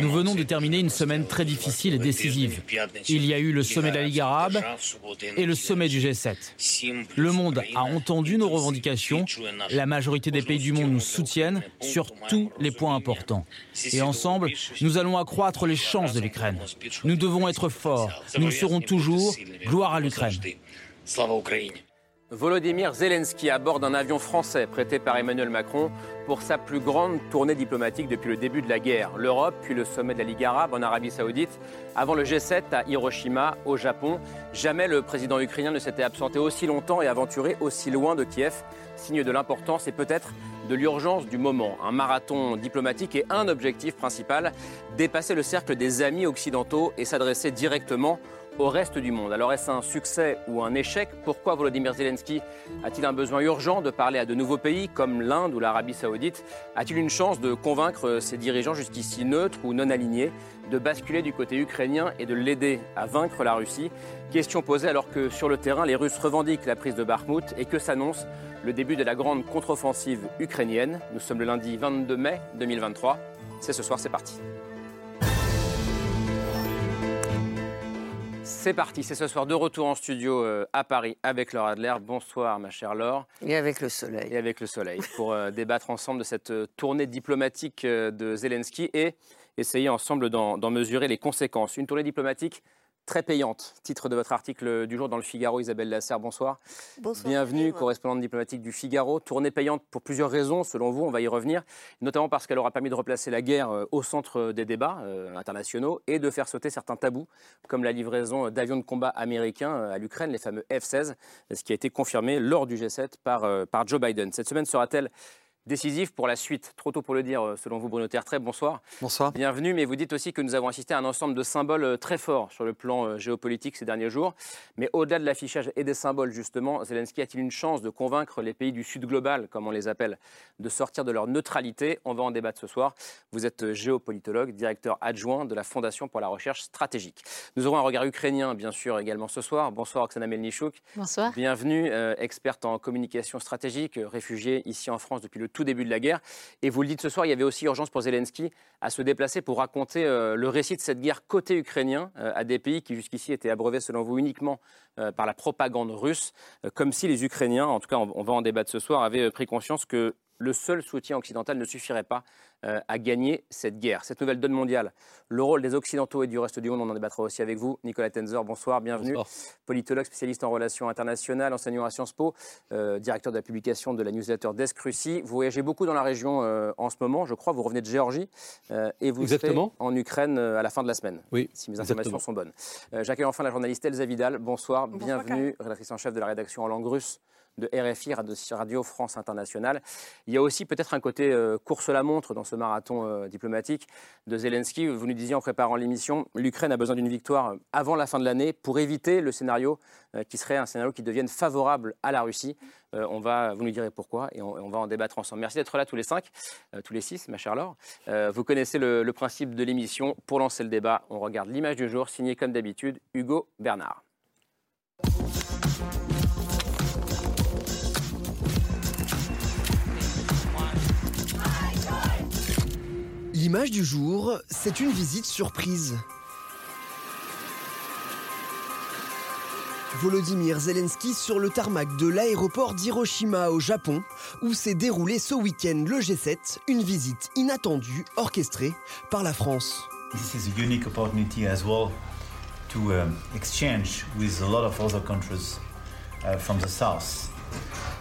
Nous venons de terminer une semaine très difficile et décisive. Il y a eu le sommet de la Ligue arabe et le sommet du G7. Le monde a entendu nos revendications. La majorité des pays du monde nous soutiennent sur tous les points importants. Et ensemble, nous allons accroître les chances de l'Ukraine. Nous devons être forts. Nous le serons toujours. Gloire à l'Ukraine. Volodymyr Zelensky aborde un avion français prêté par Emmanuel Macron pour sa plus grande tournée diplomatique depuis le début de la guerre. L'Europe, puis le sommet de la Ligue arabe en Arabie saoudite, avant le G7 à Hiroshima, au Japon. Jamais le président ukrainien ne s'était absenté aussi longtemps et aventuré aussi loin de Kiev, signe de l'importance et peut-être de l'urgence du moment. Un marathon diplomatique et un objectif principal, dépasser le cercle des amis occidentaux et s'adresser directement au reste du monde. Alors est-ce un succès ou un échec? Pourquoi Volodymyr Zelensky a-t-il un besoin urgent de parler à de nouveaux pays comme l'Inde ou l'Arabie saoudite? A-t-il une chance de convaincre ses dirigeants jusqu'ici neutres ou non alignés de basculer du côté ukrainien et de l'aider à vaincre la Russie? Question posée alors que sur le terrain, les Russes revendiquent la prise de Bakhmut et que s'annonce le début de la grande contre-offensive ukrainienne. Nous sommes le lundi 22 mai 2023. C'est ce soir, c'est parti. C'est parti, c'est ce soir de retour en studio euh, à Paris avec Laure Adler. Bonsoir ma chère Laure. Et avec le soleil. Et avec le soleil, pour euh, débattre ensemble de cette euh, tournée diplomatique de Zelensky et essayer ensemble d'en mesurer les conséquences. Une tournée diplomatique très payante. Titre de votre article du jour dans le Figaro, Isabelle Lasserre, bonsoir. Bonsoir. Bienvenue, correspondante diplomatique du Figaro. Tournée payante pour plusieurs raisons, selon vous, on va y revenir, notamment parce qu'elle aura permis de replacer la guerre euh, au centre des débats euh, internationaux et de faire sauter certains tabous, comme la livraison d'avions de combat américains euh, à l'Ukraine, les fameux F-16, ce qui a été confirmé lors du G7 par, par Joe Biden. Cette semaine sera-t-elle décisif pour la suite. Trop tôt pour le dire, euh, selon vous, Bruno Tertrais. Bonsoir. Bonsoir. Bienvenue, mais vous dites aussi que nous avons assisté à un ensemble de symboles euh, très forts sur le plan euh, géopolitique ces derniers jours. Mais au-delà de l'affichage et des symboles, justement, Zelensky a-t-il une chance de convaincre les pays du Sud global, comme on les appelle, de sortir de leur neutralité? On va en débattre ce soir. Vous êtes géopolitologue, directeur adjoint de la Fondation pour la recherche stratégique. Nous aurons un regard ukrainien, bien sûr, également ce soir. Bonsoir, Oksana Melnichouk. Bonsoir. Bienvenue, experte en communication stratégique, réfugiée ici en France depuis le tout début de la guerre. Et vous le dites ce soir, il y avait aussi urgence pour Zelensky à se déplacer pour raconter euh, le récit de cette guerre côté ukrainien euh, à des pays qui jusqu'ici étaient abreuvés, selon vous, uniquement euh, par la propagande russe, comme si les Ukrainiens, en tout cas on va en débattre ce soir, avaient pris conscience que le seul soutien occidental ne suffirait pas euh, à gagner cette guerre. Cette nouvelle donne mondiale, le rôle des Occidentaux et du reste du monde, on en débattra aussi avec vous. Nicolas Tenzer, bonsoir, bienvenue. Politologue, spécialiste en relations internationales, enseignant à Sciences Po, euh, directeur de la publication de la newsletter Desk Russie. Vous voyagez beaucoup dans la région euh, en ce moment, je crois, vous revenez de Géorgie et vous exactement. serez en Ukraine à la fin de la semaine, oui, si mes informations sont bonnes. J'accueille enfin la journaliste Elsa Vidal, bonsoir, bonsoir bienvenue, rédactrice en chef de la rédaction en langue russe de RFI, Radio France Internationale. Il y a aussi peut-être un côté euh, course-la-montre dans ce marathon euh, diplomatique de Zelensky. Vous nous disiez en préparant l'émission, l'Ukraine a besoin d'une victoire avant la fin de l'année pour éviter le scénario euh, qui serait un scénario qui devienne favorable à la Russie. on va, vous nous direz pourquoi et on, va en débattre ensemble. Merci d'être là tous les cinq, tous les six, ma chère Laure. vous connaissez le, le principe de l'émission. Pour lancer le débat, on regarde l'image du jour, signée comme d'habitude Hugo Bernard. L'image du jour, c'est une visite surprise. Volodymyr Zelensky sur le tarmac de l'aéroport d'Hiroshima au Japon, où s'est déroulé ce week-end le G7, une visite inattendue orchestrée par la France. This is a unique opportunity as well to um, exchange with a lot of other uh,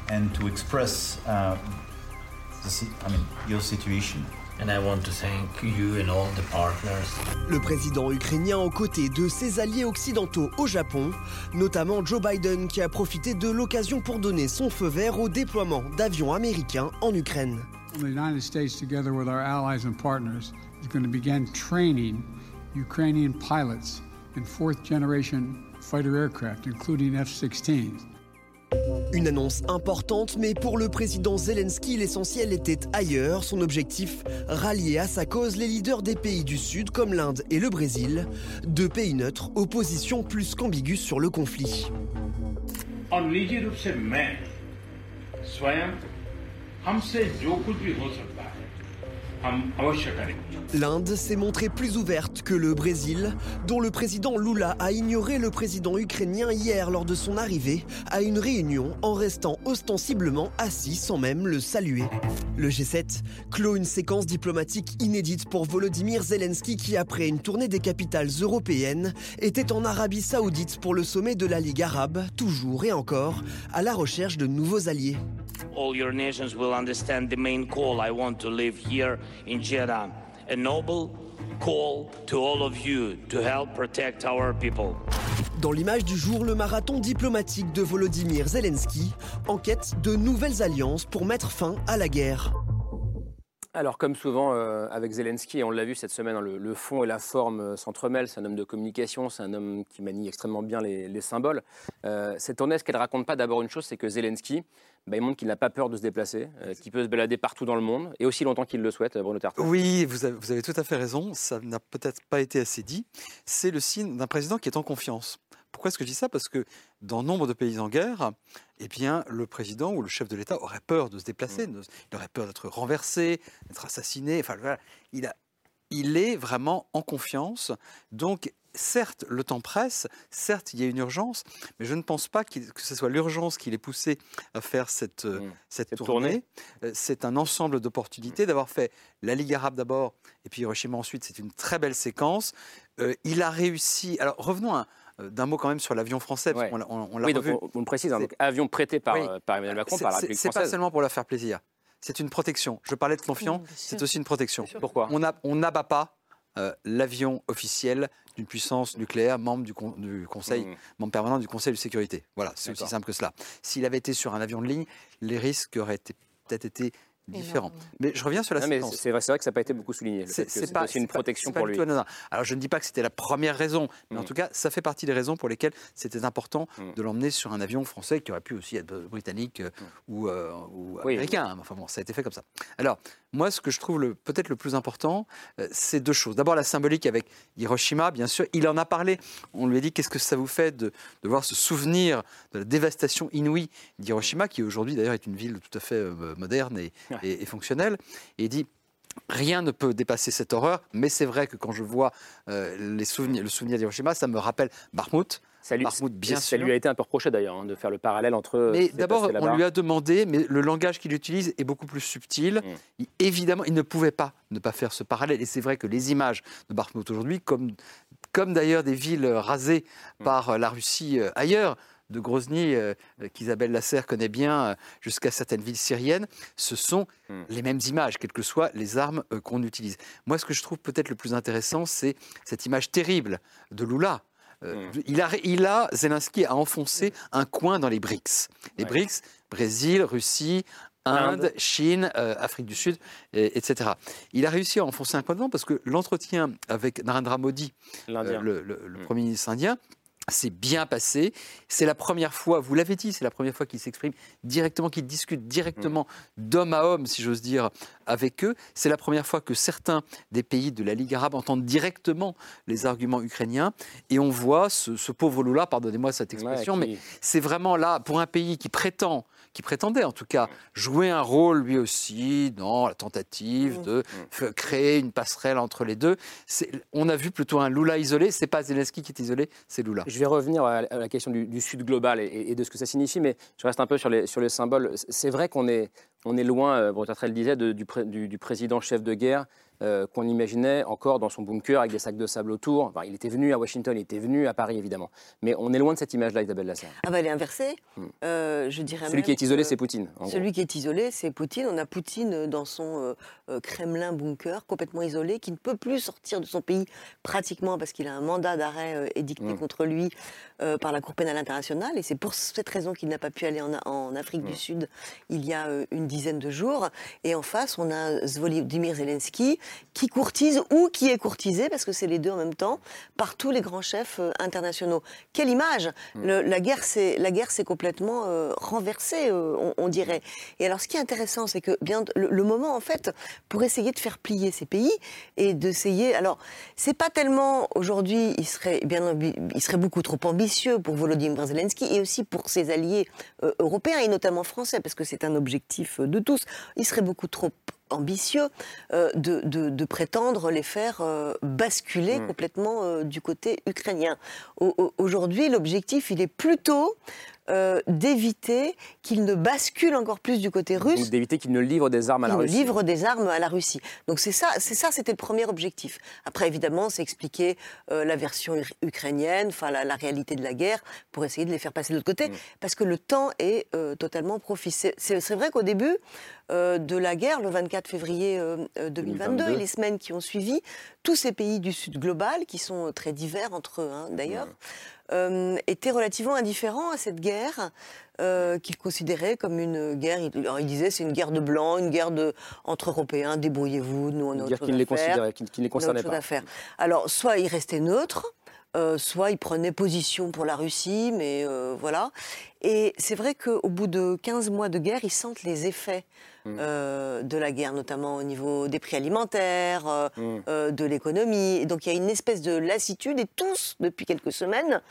and to express uh, your situation. Le président ukrainien aux côtés de ses alliés occidentaux au Japon, notamment Joe Biden qui a profité de l'occasion pour donner son feu vert au déploiement d'avions américains en Ukraine. The United States together with our allies and partners is going to begin training Ukrainian pilots in fourth generation fighter aircraft including F-16s. Une annonce importante, mais pour le président Zelensky, l'essentiel était ailleurs. Son objectif, rallier à sa cause les leaders des pays du Sud comme l'Inde et le Brésil, deux pays neutres, opposition plus qu'ambiguë sur le conflit. L'Inde s'est montrée plus ouverte que le Brésil, dont le président Lula a ignoré le président ukrainien hier lors de son arrivée à une réunion en restant ostensiblement assis sans même le saluer. Le G7 clôt une séquence diplomatique inédite pour Volodymyr Zelensky qui, après une tournée des capitales européennes, était en Arabie Saoudite pour le sommet de la Ligue arabe, toujours et encore à la recherche de nouveaux alliés. all your nations will understand the main call I want to live here in Jeddah. A noble call to all of you to help protect our people. Dans l'image du jour, le marathon diplomatique de Volodymyr Zelensky en quête de nouvelles alliances pour mettre fin à la guerre. Alors, comme souvent euh, avec Zelensky, et on l'a vu cette semaine, hein, le, fond et la forme euh, s'entremêlent. C'est un homme de communication, c'est un homme qui manie extrêmement bien les, symboles. Euh, cette tournée, ce qu'elle raconte pas d'abord une chose, c'est que Zelensky, bah, il montre qu'il n'a pas peur de se déplacer, qu'il peut se balader partout dans le monde, et aussi longtemps qu'il le souhaite, Bruno Tartin. Oui, vous avez, vous avez tout à fait raison. Ça n'a peut-être pas été assez dit. C'est le signe d'un président qui est en confiance. Pourquoi est-ce que je dis ça? Parce que dans nombre de pays en guerre, eh bien, le président ou le chef de l'État aurait peur de se déplacer, mmh. il aurait peur d'être renversé, d'être assassiné. Enfin, il, a, il est vraiment en confiance. Donc, certes, le temps presse, certes, il y a une urgence, mais je ne pense pas que ce soit l'urgence qui l'ait poussé à faire cette, mmh. cette, tournée. Euh, c'est un ensemble d'opportunités d'avoir fait la Ligue arabe d'abord, et puis Hiroshima ensuite. C'est une très belle séquence. Euh, il a réussi. Alors, revenons à euh, d'un mot quand même sur l'avion français, parce on, l'a oui, revu. on, le précise, hein, avion prêté par, euh, par Emmanuel Macron, par la République française. C'est pas seulement pour leur faire plaisir, c'est une protection. Je parlais de confiance, c'est aussi une protection. Pourquoi? On n'abat pas euh, l'avion officiel d'une puissance nucléaire, membre du, du Conseil, mmh. membre permanent du Conseil de sécurité. Voilà, c'est aussi simple que cela. S'il avait été sur un avion de ligne, les risques auraient peut-être été différent. Mais je reviens sur la séquence. C'est vrai, vrai, que ça n'a pas été beaucoup souligné. C'est pas une protection pour lui. Alors je ne dis pas que c'était la première raison, mais en mm. tout cas, ça fait partie des raisons pour lesquelles c'était important mm. de l'emmener sur un avion français qui aurait pu aussi être britannique euh, ou, euh, ou américain. Enfin bon, ça a été fait comme ça. Alors moi, ce que je trouve peut-être le plus important, euh, c'est deux choses. D'abord la symbolique avec Hiroshima, bien sûr. Il en a parlé. On lui a dit qu'est-ce que ça vous fait de, de voir ce souvenir de la dévastation inouïe d'Hiroshima, qui aujourd'hui d'ailleurs est une ville tout à fait moderne et, et, fonctionnel. Et il dit Rien ne peut dépasser cette horreur, mais c'est vrai que quand je vois euh, les souvenirs, le souvenir d'Hiroshima, ça me rappelle Barmouth. Ça lui, bien ça lui a été un peu reproché d'ailleurs hein, de faire le parallèle entre. Mais d'abord, on lui a demandé, mais le langage qu'il utilise est beaucoup plus subtil. Mm. évidemment, il ne pouvait pas ne pas faire ce parallèle. Et c'est vrai que les images de Barmouth aujourd'hui, comme, comme d'ailleurs des villes rasées mm. par la Russie euh, ailleurs, de Grozny, euh, qu'Isabelle Lasserre connaît bien, euh, jusqu'à certaines villes syriennes, ce sont hmm. les mêmes images, quelles que soient les armes euh, qu'on utilise. Moi, ce que je trouve peut-être le plus intéressant, c'est cette image terrible de Lula. Hmm. il, a, il a, Zelensky a enfoncé un coin dans les BRICS. Les BRICS, Brésil, Russie, Inde, Chine, Afrique du Sud, etc. Il a réussi à enfoncer un coin dedans parce que l'entretien avec Narendra Modi, le, hmm. Premier ministre indien, c'est bien passé. C'est la première fois, vous l'avez dit, c'est la première fois qu'il s'exprime directement, qu'il discute directement d'homme à homme, si j'ose dire, avec eux. C'est la première fois que certains des pays de la Ligue arabe entendent directement les arguments ukrainiens. Et on voit ce, pauvre Lula, pardonnez-moi cette expression, mais c'est vraiment là, pour un pays qui prétend qui prétendait en tout cas jouer un rôle lui aussi dans la tentative de créer une passerelle entre les deux. On a vu plutôt un Lula isolé, c'est pas Zelensky qui est isolé, c'est Lula. Je vais revenir à la question du, Sud global et, de ce que ça signifie, mais je reste un peu sur les, sur les symboles. C'est vrai qu'on est, on est loin, euh, Bretartrel disait, du, du, président chef de guerre euh, qu'on imaginait encore dans son bunker avec des sacs de sable autour. il était venu à Washington, il était venu à Paris évidemment. Mais on est loin de cette image-là, Isabelle Lasserre. Ah bah elle est inversée. Hmm. Euh, je dirais celui qui est isolé, c'est Poutine. celui qui est isolé, c'est Poutine. On a Poutine dans son euh, Kremlin bunker, complètement isolé, qui ne peut plus sortir de son pays pratiquement parce qu'il a un mandat d'arrêt édicté hmm. contre lui par la Cour pénale internationale. Et c'est pour cette raison qu'il n'a pas pu aller en, Afrique du. Sud il y a une dizaine de jours. Et en face, on a Volodymyr Zelensky qui courtise ou qui est courtisé, parce que c'est les deux en même temps, par tous les grands chefs euh, internationaux. Quelle image mm. La guerre, c'est la guerre, c'est complètement euh, renversée, on, dirait. Et alors, ce qui est intéressant, c'est que bien le, moment, en fait, pour essayer de faire plier ces pays et d'essayer. Alors, c'est pas tellement aujourd'hui, il serait bien, il serait beaucoup trop ambitieux pour Volodymyr Zelensky et aussi pour ses alliés européens et notamment français, parce que c'est un objectif de tous. Il serait beaucoup trop ambitieux euh, de, prétendre les faire euh, basculer hmm. complètement euh, du côté ukrainien. Aujourd'hui, l'objectif, il est plutôt euh, d'éviter qu'il ne bascule encore plus du côté russe. D'éviter qu'il ne livre des armes à la Russie. livre des armes à la Russie. Donc c'est ça, c'est ça, c'était le premier objectif. Après, évidemment, c'est expliquer euh, la version ukrainienne, enfin la, réalité de la guerre, pour essayer de les faire passer de l'autre côté, mm. parce que le temps est euh, totalement propice. C'est vrai qu'au début de la guerre, le 24 février 2022, et les semaines qui ont suivi, tous ces pays du Sud global, qui sont très divers entre eux hein, d'ailleurs, euh, était relativement indifférent à cette guerre euh, qu'il considérait comme une guerre. Il, il disait c'est une guerre de blancs, une guerre de, entre Européens, débrouillez-vous, nous on a autre chose ne les, considérait, qui, les concernait pas. Alors soit il restait neutre, euh, soit il prenait position pour la Russie, mais voilà. Et c'est vrai qu'au bout de 15 mois de guerre, ils sentent les effets Mm. Euh, de la guerre, notamment au niveau des prix alimentaires, euh, mm. euh, de l'économie. Donc il y a une espèce de lassitude et tous, depuis quelques semaines,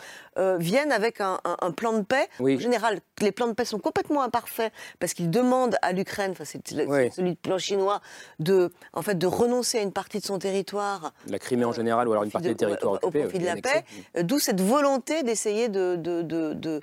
viennent avec un, plan de paix. En général, les plans de paix sont complètement imparfaits parce qu'ils demandent à l'Ukraine, enfin c'est celui du plan chinois, de, en fait, de renoncer à une partie de son territoire. La Crimée en général, ou alors une partie des territoires occupés. Au profit de la paix. D'où cette volonté d'essayer de de, de, de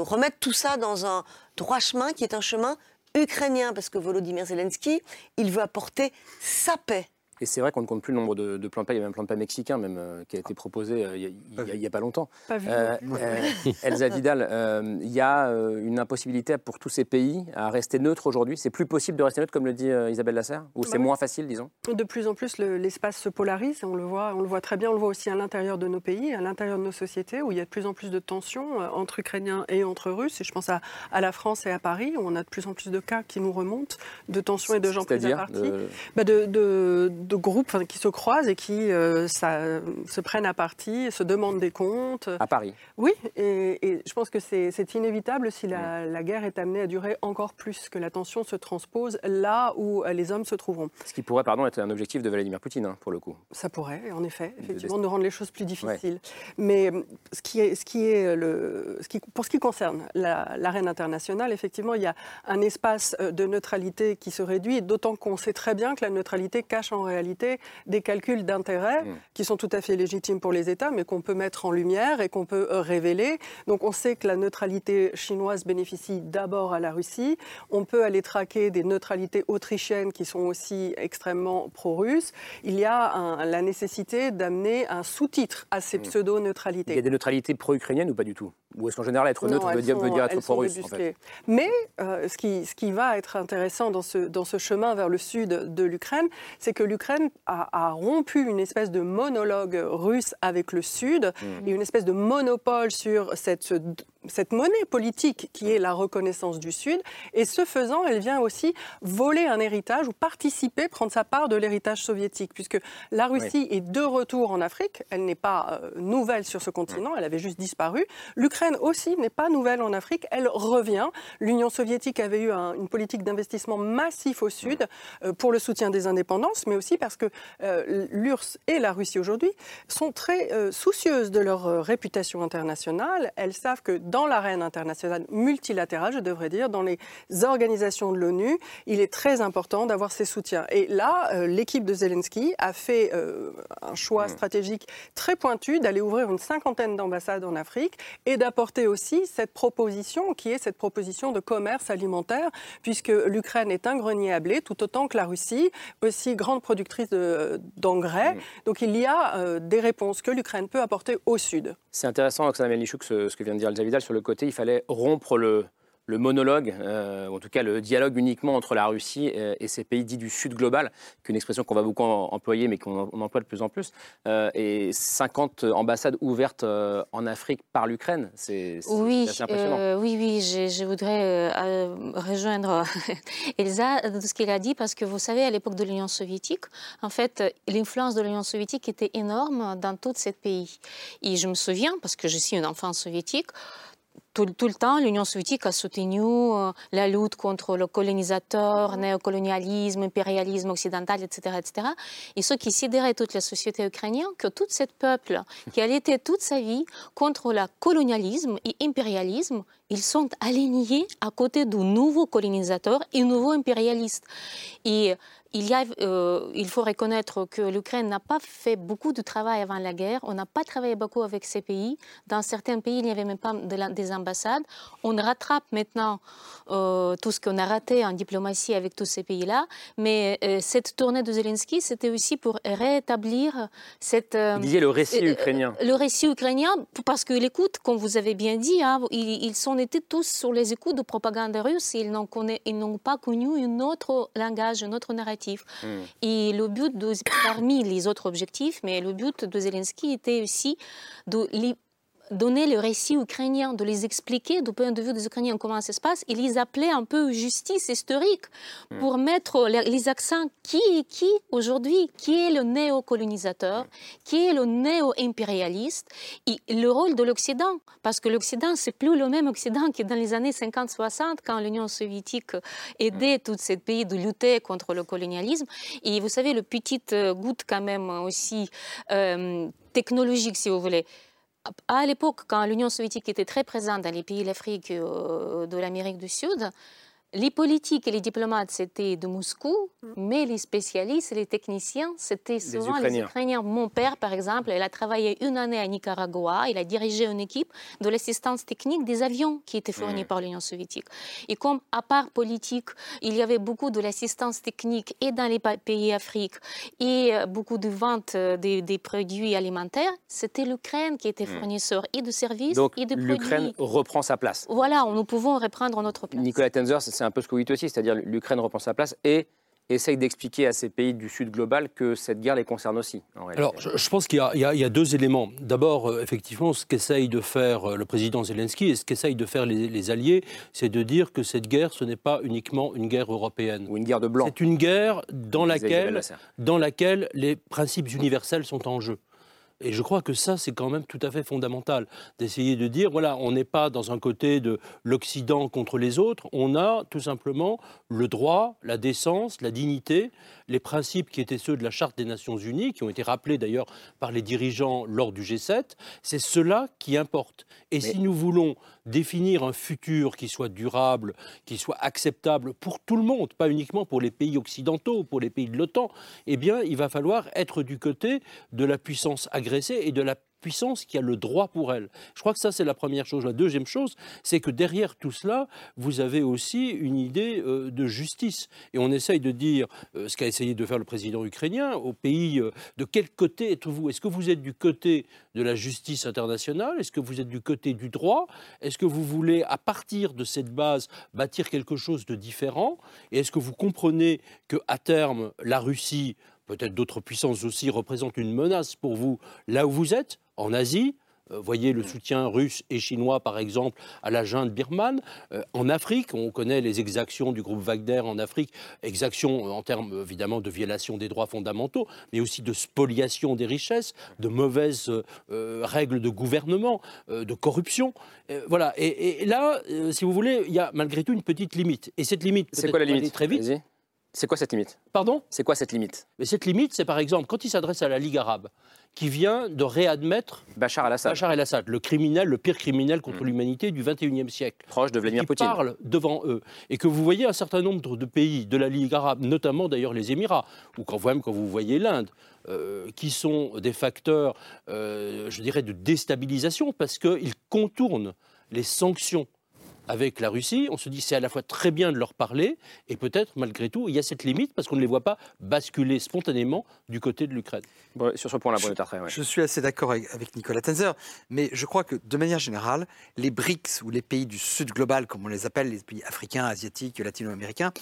remettre tout ça dans un droit chemin qui est un chemin ukrainien, parce que Volodymyr Zelensky, il veut apporter sa paix. Et c'est vrai qu'on ne compte plus le nombre de, plans de. Il y a même un plan de paix mexicain même, euh, qui a été proposé euh, il n'y a, pas longtemps. Pas vu. Euh, Elsa Vidal, il y a une impossibilité pour tous ces pays à rester neutres aujourd'hui. C'est plus possible de rester neutre, comme le dit Isabelle Lasserre? Ou c'est bah moins facile, disons? De plus en plus, l'espace se polarise. On le, voit, on le voit très bien. On le voit aussi à l'intérieur de nos pays, à l'intérieur de nos sociétés, où il y a de plus en plus de tensions entre Ukrainiens et entre Russes. Et je pense à, à, la France et à Paris, où on a de plus en plus de cas qui nous remontent, de tensions et de gens pris à partie. Bah de, de de groupes qui se croisent et qui euh, ça, se prennent à partie, se demandent des comptes. À Paris Oui, et, je pense que c'est inévitable si la, guerre est amenée à durer encore plus, que la tension se transpose là où euh, les hommes se trouveront. Ce qui pourrait, pardon, être un objectif de Vladimir Poutine, hein, pour le coup. Ça pourrait, en effet, effectivement, de, rendre les choses plus difficiles. Mais euh, ce qui est, ce qui est le, ce qui, pour ce qui concerne l'arène internationale, effectivement, il y a un espace de neutralité qui se réduit, d'autant qu'on sait très bien que la neutralité cache en réalité des calculs d'intérêt mmh. qui sont tout à fait légitimes pour les États, mais qu'on peut mettre en lumière et qu'on peut révéler. Donc on sait que la neutralité chinoise bénéficie d'abord à la Russie. On peut aller traquer des neutralités autrichiennes qui sont aussi extrêmement pro-russes. Il y a la nécessité d'amener un sous-titre à ces mmh. pseudo-neutralités. Il y a des neutralités pro-ukrainiennes ou pas du tout? Ou est-ce qu'en général être neutre veut, dire, être pro-russe Mais euh, ce, qui, ce qui va être intéressant dans ce, dans ce chemin vers le sud de l'Ukraine, c'est que l'Ukraine a, rompu une espèce de monologue russe avec le Sud mmh. et une espèce de monopole sur cette cette monnaie politique qui est la reconnaissance du Sud. Et ce faisant, elle vient aussi voler un héritage ou participer, prendre sa part de l'héritage soviétique, puisque la Russie est de retour en Afrique. Elle n'est pas euh, nouvelle sur ce continent, elle avait juste disparu. L'Ukraine aussi n'est pas nouvelle en Afrique, elle revient. L'Union soviétique avait eu une politique d'investissement massif au Sud euh, pour le soutien des indépendances, mais aussi parce que euh, l'URSS et la Russie aujourd'hui sont très soucieuses de leur réputation internationale. Elles savent que dans l'arène internationale multilatérale, je devrais dire, dans les organisations de l'ONU, il est très important d'avoir ces soutiens. Et là, euh, l'équipe de Zelensky a fait euh, un choix mmh. stratégique très pointu d'aller ouvrir une cinquantaine d'ambassades en Afrique et d'apporter aussi cette proposition qui est cette proposition de commerce alimentaire, puisque l'Ukraine est un grenier à blé, tout autant que la Russie, aussi grande productrice d'engrais. Mmh. Donc il y a euh, des réponses que l'Ukraine peut apporter au Sud. C'est intéressant, Oksana Melnichuk, ce, ce que vient de dire Elsa Vidal sur le côté, il fallait rompre le, le monologue, euh, ou en tout cas le dialogue uniquement entre la Russie et, ces pays dits du Sud global, qui est une expression qu'on va beaucoup employer, mais qu'on emploie de plus en plus, euh, et 50 ambassades ouvertes euh, en Afrique par l'Ukraine. C'est oui, assez impressionnant. oui, oui, je, voudrais rejoindre Elsa de ce qu'elle a dit, parce que vous savez, à l'époque de l'Union soviétique, en fait, l'influence de l'Union soviétique était énorme dans tous ces pays. Et je me souviens, parce que je suis une enfant soviétique, tout, le temps, l'Union soviétique a soutenu euh, la lutte contre le colonisateur, néocolonialisme, impérialisme occidental, etc., etc. Et ce qui sidérait toute la société ukrainienne, que tout ce peuple qui a été toute sa vie contre le colonialisme et impérialisme, ils sont alignés à côté de nouveaux colonisateurs et nouveaux impérialistes. Et il, y a, euh, il faut reconnaître que l'Ukraine n'a pas fait beaucoup de travail avant la guerre. On n'a pas travaillé beaucoup avec ces pays. Dans certains pays, il n'y avait même pas de des ambassades. On rattrape maintenant euh, tout ce qu'on a raté en diplomatie avec tous ces pays-là. Mais euh, cette tournée de Zelensky, c'était aussi pour rétablir cette... Disiez le récit ukrainien. Le récit ukrainien, parce que l'écoute, comme vous avez bien dit, hein, ils, ils sont été tous sur les écoutes de propagande russe. Ils n'ont pas connu un autre langage, un autre narratif. Hmm. Et le but, de, parmi les autres objectifs, mais le but de Zelensky était aussi de donner le récit ukrainien, de les expliquer du point de vue des Ukrainiens comment ça se passe. Il les appelait un peu justice historique hmm. pour mettre les accents qui est qui aujourd'hui, qui est le néocolonisateur, qui est le néo-impérialiste, et le rôle de l'Occident. Parce que l'Occident, c'est plus le même Occident que dans les années 50-60, quand l'Union soviétique aidait tous ces pays de lutter contre le colonialisme. Et vous savez, le petit euh, goutte quand même aussi euh, technologique, si vous voulez à l'époque, quand l'Union soviétique était très présente dans les pays de l'Afrique euh, de l'Amérique du Sud, les politiques et les diplomates, c'était de Moscou, mm. mais les spécialistes et les techniciens, c'était souvent les Ukrainiens. Mon père, par exemple, il a travaillé une année à Nicaragua, il a dirigé une équipe de l'assistance technique des avions qui étaient fournis mm. par l'Union soviétique. Et comme, à part politique, il y avait beaucoup de l'assistance technique et dans les pays africains et euh, beaucoup de ventes euh, des, produits alimentaires, c'était l'Ukraine qui était mm. fournisseur et de services et de produits. l'Ukraine reprend sa place. Voilà, nous pouvons reprendre notre place. Nicolas Tenzer, c'est un peu ce que vous dites aussi, c'est-à-dire l'Ukraine reprend sa place et essaye d'expliquer à ces pays du Sud global que cette guerre les concerne aussi. Alors, je, pense qu'il y, a deux éléments. D'abord, euh, effectivement, ce qu'essaye de faire euh, le président Zelensky et ce qu'essayent de faire les, alliés, c'est de dire que cette guerre, ce n'est pas uniquement une guerre européenne. Ou une guerre de blanc. C'est une guerre dans laquelle, dans laquelle les principes universels sont en jeu. Et je crois que ça, c'est quand même tout à fait fondamental, d'essayer de dire, voilà, on n'est pas dans un côté de l'Occident contre les autres, on a tout simplement le droit, la décence, la dignité, les principes qui étaient ceux de la Charte des Nations Unies, qui ont été rappelés d'ailleurs par les dirigeants lors du G7, c'est cela qui importe. Et si nous voulons définir un futur qui soit durable, qui soit acceptable pour tout le monde, pas uniquement pour les pays occidentaux, pour les pays de l'OTAN, eh bien, il va falloir être du côté de la puissance agressée et de la puissance qui a le droit pour elle. Je crois que ça, c'est la première chose. La deuxième chose, c'est que derrière tout cela, vous avez aussi une idée euh, de justice. Et on essaye de dire, euh, ce qu'a essayé de faire le président ukrainien, au pays, euh, de quel côté êtes-vous? Est-ce que vous êtes du côté de la justice internationale? Est-ce que vous êtes du côté du droit? Est-ce que vous voulez, à partir de cette base, bâtir quelque chose de différent? Et est-ce que vous comprenez que terme, la Russie peut-être d'autres puissances aussi représentent une menace pour vous? Là où vous êtes en Asie, euh, voyez le soutien russe et chinois, par exemple, à la junte birmane. Euh, en Afrique, on connaît les exactions du groupe Wagner en Afrique, exactions en termes évidemment de violation des droits fondamentaux, mais aussi de spoliation des richesses, de mauvaises euh, règles de gouvernement, de corruption. voilà. Et, là, si vous voulez, il y a malgré tout une petite limite. Et cette limite, c'est quoi la limite Très vite. C'est quoi cette limite? Pardon? C'est quoi cette limite? Mais cette limite, c'est par exemple quand il s'adresse à la Ligue arabe, qui vient de réadmettre Bachar el-Assad, Bachar el-Assad le criminel, le pire criminel contre mm. l'humanité du 21e siècle. Proche de Vladimir Poutine. parle devant eux. Et que vous voyez un certain nombre de pays de la Ligue arabe, notamment d'ailleurs les Émirats, ou quand, même quand vous voyez l'Inde, euh, qui sont des facteurs, euh, je dirais, de déstabilisation parce qu'ils contournent les sanctions avec la Russie, on se dit c'est à la fois très bien de leur parler et peut-être malgré tout il y a cette limite parce qu'on ne les voit pas basculer spontanément du côté de l'Ukraine. sur ce point-là, je, je suis assez d'accord avec Nicolas Tenzer, mais je crois que de manière générale, les BRICS ou les pays du Sud global, comme on les appelle, les pays africains, asiatiques, latino-américains,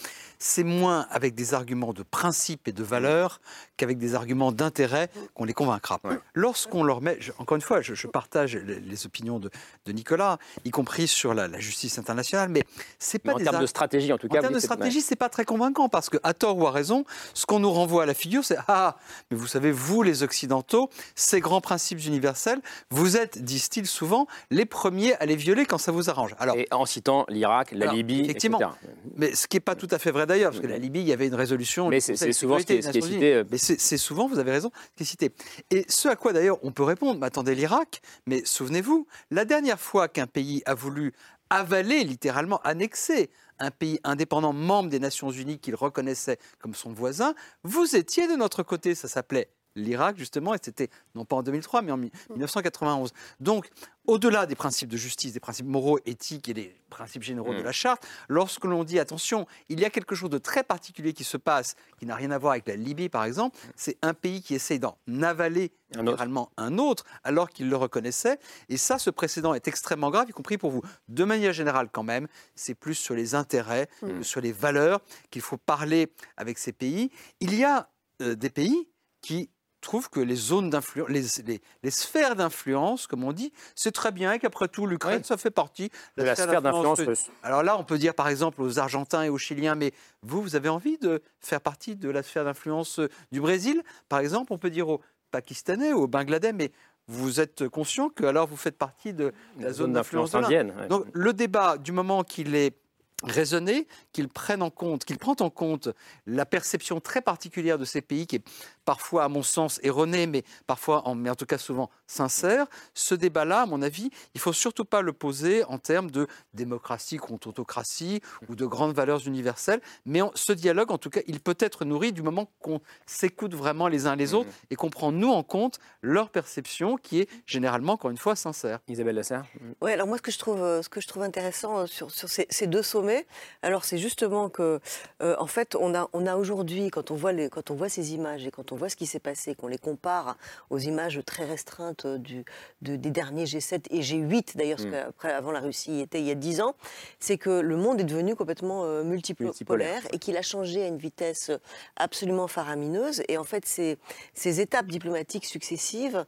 c'est moins avec des arguments de principe et de valeur qu'avec des arguments d'intérêt qu'on les convaincra. Lorsqu'on leur met, encore une fois, je, partage les, opinions de, Nicolas, y compris sur la, justice internationale, mais c'est pas en termes de stratégie en tout cas. En termes de stratégie, c'est pas très convaincant parce que à tort ou à raison, ce qu'on nous renvoie à la figure, c'est ah, mais vous savez, vous les occidentaux, ces grands principes universels, vous êtes, disent-ils souvent, les premiers à les violer quand ça vous arrange. Alors, et en citant l'Irak, la Libye, effectivement. Etc. Mais ce qui n'est pas tout à fait vrai d'ailleurs, parce que la Libye, il y avait une résolution. Mais c'est souvent ce qui est, cité. Euh, mais c'est souvent, vous avez raison, ce qui est cité. Et ce à quoi d'ailleurs on peut répondre, attendez l'Irak, mais souvenez-vous, la dernière fois qu'un pays a voulu avaler, littéralement annexer un pays indépendant membre des Nations Unies qu'il reconnaissait comme son voisin, vous étiez de notre côté, ça s'appelait l'Irak, justement, et c'était non pas en 2003, mais en 1991. Donc, au-delà des principes de justice, des principes moraux, éthiques et des principes généraux de mm. la charte, lorsque l'on dit attention, il y a quelque chose de très particulier qui se passe, qui n'a rien à voir avec la Libye par exemple, c'est un pays qui essaye d'en avaler généralement un autre alors qu'il le reconnaissait. Et ça, ce précédent est extrêmement grave, y compris pour vous. De manière générale quand même, c'est plus sur les intérêts, mm. sur les valeurs qu'il faut parler avec ces pays. Il y a euh, des pays qui trouve que les zones d'influence, les, sphères d'influence, comme on dit, c'est très bien et qu'après tout, l'Ukraine, ça fait partie de la, sphère d'influence. Alors là, on peut dire par exemple aux Argentins et aux Chiliens, mais vous, vous avez envie de faire partie de la sphère d'influence euh, du Brésil? Par exemple, on peut dire aux Pakistanais, aux Bangladais, mais vous êtes conscient que alors vous faites partie de la, zone d'influence indienne. Donc le débat, du moment qu'il est raisonner, qu'ils prennent en compte, qu'ils prennent en compte la perception très particulière de ces pays, qui est parfois, à mon sens, erronée, mais parfois, en, mais en tout cas souvent sincère. Ce débat-là, à mon avis, il faut surtout pas le poser en termes de démocratie contre autocratie ou de grandes valeurs universelles, mais ce dialogue, en tout cas, il peut être nourri du moment qu'on s'écoute vraiment les uns les autres et qu'on prend nous en compte leur perception, qui est généralement, encore une fois, sincère. Isabelle Lasserre Oui, alors moi, ce que je trouve, euh, ce que je trouve intéressant euh, sur, sur ces, ces deux sommets, alors c'est justement que, euh, en fait, on a, on a aujourd'hui, quand on voit les, quand on voit ces images et quand on voit ce qui s'est passé, qu'on les compare aux images très restreintes du, des derniers G7 et G8 d'ailleurs, mm. après avant la Russie était il y a 10 ans, c'est que le monde est devenu complètement euh, multipolaire, et qu'il a changé à une vitesse absolument faramineuse. Et en fait, ces, ces étapes diplomatiques successives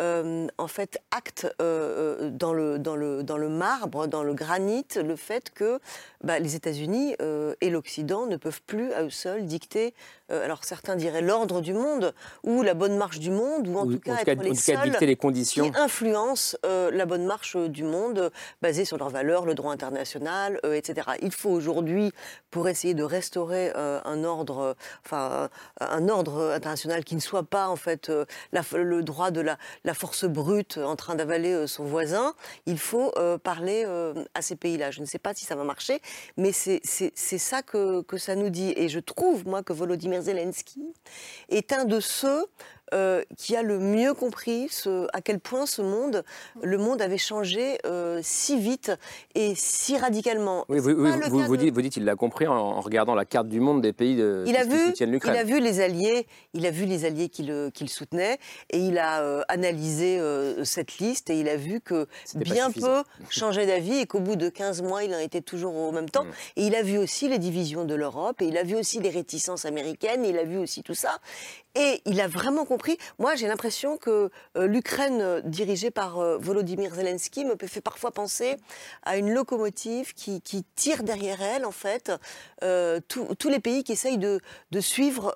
euh, en fait, acte euh, euh, dans, le, dans, le, dans le marbre, dans le granit, le fait que bah, les États-Unis et l'Occident ne peuvent plus à eux seuls dicter, alors certains diraient l'ordre du monde, ou la bonne marche du monde, ou en tout cas être les seuls les conditions. qui influencent la bonne marche du monde, basée sur leurs valeurs, le droit international, etc. Il faut aujourd'hui, pour essayer de restaurer un ordre, enfin un ordre international qui ne soit pas en fait le droit de la la force brute en train d'avaler euh, son voisin, il faut euh, parler euh, à ces pays-là. Je ne sais pas si ça va marcher, mais c'est ça que, que ça nous dit. Et je trouve, moi, que Volodymyr Zelensky est un de ceux euh, qui a le mieux compris ce, à quel point ce monde, le monde avait changé euh, si vite et si radicalement. Oui, vous, vous, dites, vous dites, il l'a compris en, regardant la carte du monde des pays de, il qui, vu, soutiennent l'Ukraine. Il a vu les alliés, il a vu les alliés qui le, qui le soutenaient et il a euh, analysé cette liste et il a vu que bien peu changeaient d'avis et qu'au bout de 15 mois, il en était toujours au même temps. Mm. Et il a vu aussi les divisions de l'Europe et il a vu aussi les réticences américaines, il a vu aussi tout ça. Et il a vraiment compris. Moi, j'ai l'impression que euh, l'Ukraine euh, dirigée par euh, Volodymyr Zelensky me fait parfois penser à une locomotive qui, tire derrière elle, en fait, tous les pays qui essayent de, de suivre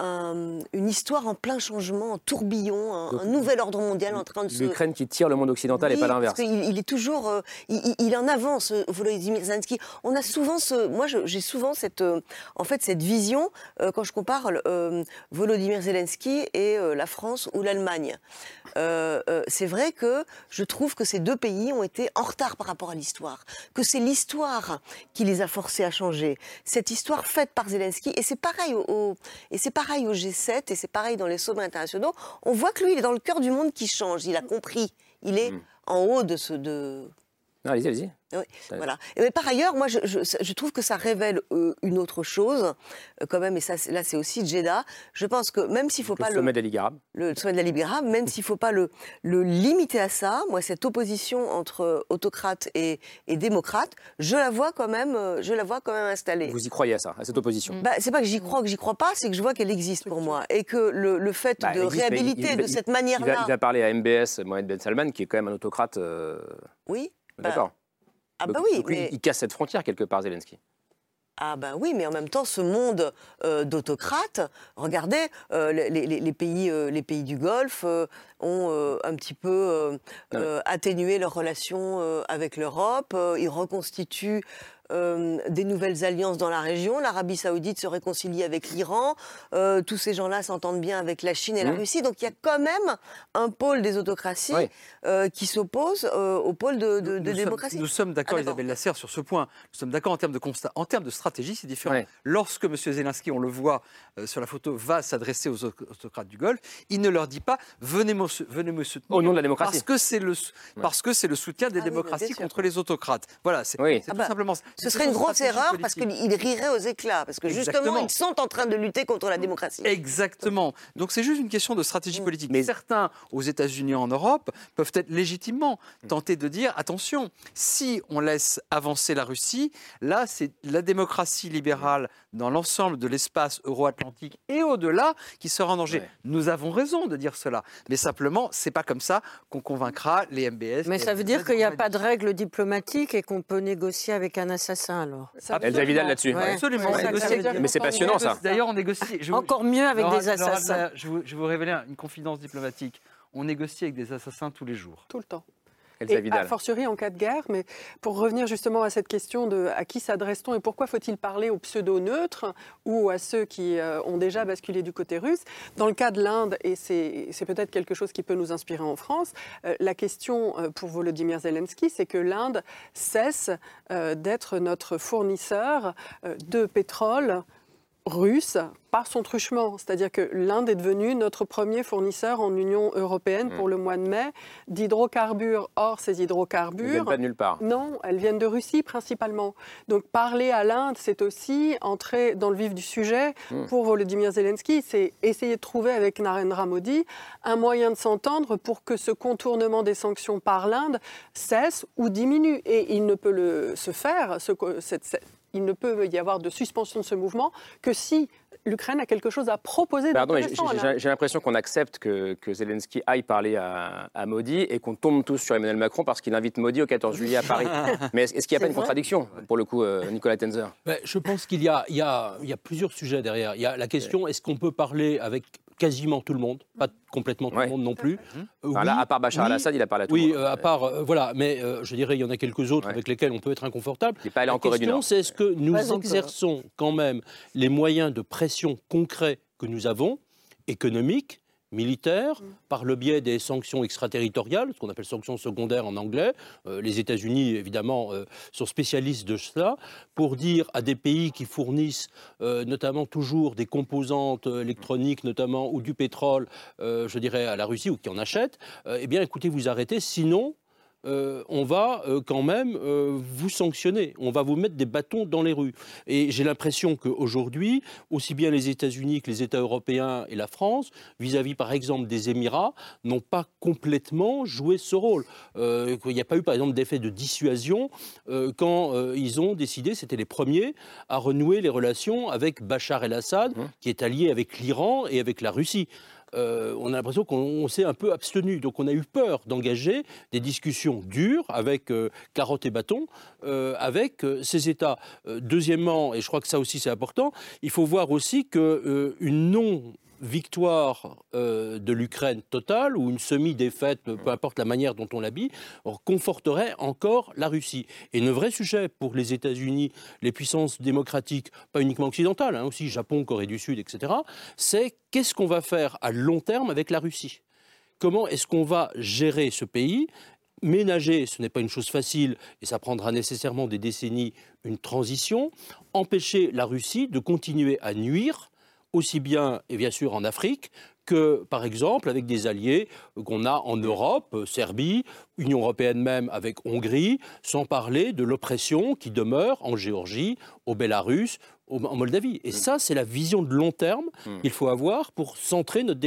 une histoire en plein changement, un tourbillon, un, nouvel ordre mondial en train de se... L'Ukraine qui tire le monde occidental et pas l'inverse. Il, il, est toujours... Euh, il, en avance, euh, Volodymyr Zelensky. On a souvent ce... Moi, j'ai souvent cette, euh, en fait, cette vision quand je compare Volodymyr Zelensky et la France ou l'Allemagne. c'est vrai que je trouve que ces deux pays ont été en retard par rapport à l'histoire, que c'est l'histoire qui les a forcés à changer. Cette histoire faite par Zelensky, et c'est pareil au, et c'est pareil pareil au G7 et c'est pareil dans les sommets internationaux. On voit que lui, il est dans le cœur du monde qui change. Il a compris. Il est mm. en haut de ce. De... allez-y, allez-y. Oui, voilà. Et par ailleurs, moi, je, je, trouve que ça révèle euh, une autre chose, euh, quand même, et ça, là, c'est aussi Jeddah. Je pense que même s'il ne faut pas le sommet de la Ligue arabe, le sommet de la Ligue arabe, même s'il ne faut pas le, le limiter à ça, moi, cette opposition entre autocrates et, et démocrates, je la vois quand même, euh, je la vois quand même installée. Vous y croyez à ça, à cette opposition? Bah, C'est pas que j'y crois, que j'y crois pas, c'est que je vois qu'elle existe pour moi, et que le, le fait bah, de réhabiliter de cette manière-là. Il, va parler à MBS, Mohamed Ben Salman, qui est quand même un autocrate. Oui. D'accord. Ah bah oui, mais... il casse cette frontière quelque part, Zelensky. Ah ben oui, mais en même temps, ce monde euh, d'autocrates, regardez, euh, les, pays, euh, les pays du Golfe ont un petit peu atténué leurs relations avec l'Europe, ils reconstituent euh, des nouvelles alliances dans la région. L'Arabie saoudite se réconcilie avec l'Iran. Euh, tous ces gens-là s'entendent bien avec la Chine et la mmh. Russie. Donc il y a quand même un pôle des autocraties euh, qui s'oppose au pôle de, de, démocratie. nous sommes d'accord, ah, Isabelle Lasserre, sur ce point. Nous sommes d'accord en termes de constat. En termes de stratégie, c'est différent. Lorsque M. Zelensky, on le voit sur la photo, va s'adresser aux autocrates du Golfe, il ne leur dit pas venez venez me soutenir. Au nom de la démocratie. Parce que c'est le, parce que c'est le soutien des ah démocraties contre les autocrates. Voilà, c'est tout ah bah, simplement. Ce serait une grosse erreur parce qu'ils riraient aux éclats, parce que justement, ils sont en train de lutter contre la démocratie. Exactement. Donc c'est juste une question de stratégie mm. politique. Mais certains, aux États-Unis en Europe, peuvent être légitimement mm. tentés de dire attention, si on laisse avancer la Russie, là, c'est la démocratie libérale dans l'ensemble de l'espace euro-atlantique et au-delà qui sera en danger. Nous avons raison de dire cela, mais simplement, c'est pas comme ça qu'on convaincra les MBS. Mais ça veut dire qu'il n'y a pas de règles diplomatiques et qu'on peut négocier avec un assassin alors. Elle Vidal là-dessus. Absolument. Mais c'est passionnant ça. D'ailleurs, on négocie. Encore mieux avec des assassins. je, vous, je vous révéler une confidence diplomatique. On négocie avec des assassins tous les jours. Tout le temps. Et a fortiori en cas de guerre, mais pour revenir justement à cette question de à qui s'adresse-t-on et pourquoi faut-il parler aux pseudo-neutres ou à ceux qui euh, ont déjà basculé du côté russe, dans le cas de l'Inde, et c'est peut-être quelque chose qui peut nous inspirer en France, euh, la question euh, pour Volodymyr Zelensky, c'est que l'Inde cesse d'être notre fournisseur de pétrole russe par son truchement. C'est-à-dire que l'Inde est devenue notre premier fournisseur en Union européenne pour hmm. le mois de mai d'hydrocarbures. Or, ces hydrocarbures... Elles viennent pas de nulle part. Non, elles viennent de Russie principalement. Donc parler à l'Inde, c'est aussi entrer dans le vif du sujet hmm. pour Volodymyr Zelensky. C'est essayer de trouver avec Narendra Modi un moyen de s'entendre pour que ce contournement des sanctions par l'Inde cesse ou diminue. Et il ne peut le, se faire, ce, cette, il ne peut y avoir de suspension de ce mouvement que si l'Ukraine a quelque chose à proposer. Pardon, j'ai l'impression qu'on accepte que, Zelensky aille parler à, Modi et qu'on tombe tous sur Emmanuel Macron parce qu'il invite Modi au 14 juillet à Paris. Mais est-ce qu'il n'y a pas une contradiction, pour le coup, euh, Nicolas Tenzer? Je pense qu'il y, y, y, a plusieurs sujets derrière. Il y a la question, est-ce qu'on peut parler avec quasiment tout le monde, pas complètement tout le monde non plus. Euh, à part Bachar al-Assad, il a parlé à tout oui, le monde. Oui, à part, euh, voilà, mais euh, je dirais il y en a quelques autres avec lesquels on peut être inconfortable. Il pas allé en Corée du Nord. c'est est-ce que nous exerçons quand même les moyens de pression concrets que nous avons, économiques, militaire, par le biais des sanctions extraterritoriales, ce qu'on appelle sanctions secondaires en anglais. Euh, les États-Unis, évidemment, euh, sont spécialistes de cela, pour dire à des pays qui fournissent euh, notamment toujours des composantes électroniques, notamment, ou du pétrole, je dirais, à la Russie, ou qui en achètent, eh bien, écoutez, vous arrêtez, sinon, euh, on va euh, quand même euh, vous sanctionner, on va vous mettre des bâtons dans les rues. Et j'ai l'impression qu'aujourd'hui, aussi bien les États-Unis que les États européens et la France, vis-à-vis par exemple des Émirats, n'ont pas complètement joué ce rôle. il n'y a pas eu par exemple d'effet de dissuasion quand ils ont décidé, c'était les premiers, à renouer les relations avec Bachar el-Assad, mmh. qui est allié avec l'Iran et avec la Russie. Euh, on a l'impression qu'on s'est un peu abstenu. Donc on a eu peur d'engager des discussions dures avec euh, carottes et bâtons euh, avec ces États. deuxièmement, et je crois que ça aussi c'est important, il faut voir aussi qu'une non victoire euh, de l'Ukraine totale ou une semi-défaite, peu importe la manière dont on l'habille, conforterait encore la Russie. Et le vrai sujet pour les États-Unis, les puissances démocratiques, pas uniquement occidentales, hein, aussi Japon, Corée du Sud, etc., c'est qu'est-ce qu'on va faire à long terme avec la Russie? Comment est-ce qu'on va gérer ce pays? Ménager, ce n'est pas une chose facile et ça prendra nécessairement des décennies, une transition. Empêcher la Russie de continuer à nuire aussi bien, et bien sûr en Afrique, que, par exemple, avec des alliés qu'on a en Europe, Serbie, Union européenne même avec Hongrie, sans parler de l'oppression qui demeure en Géorgie, au Bélarus en Moldavie. Et mm. ça, c'est la vision de long terme mm. qu'il faut avoir pour centrer notre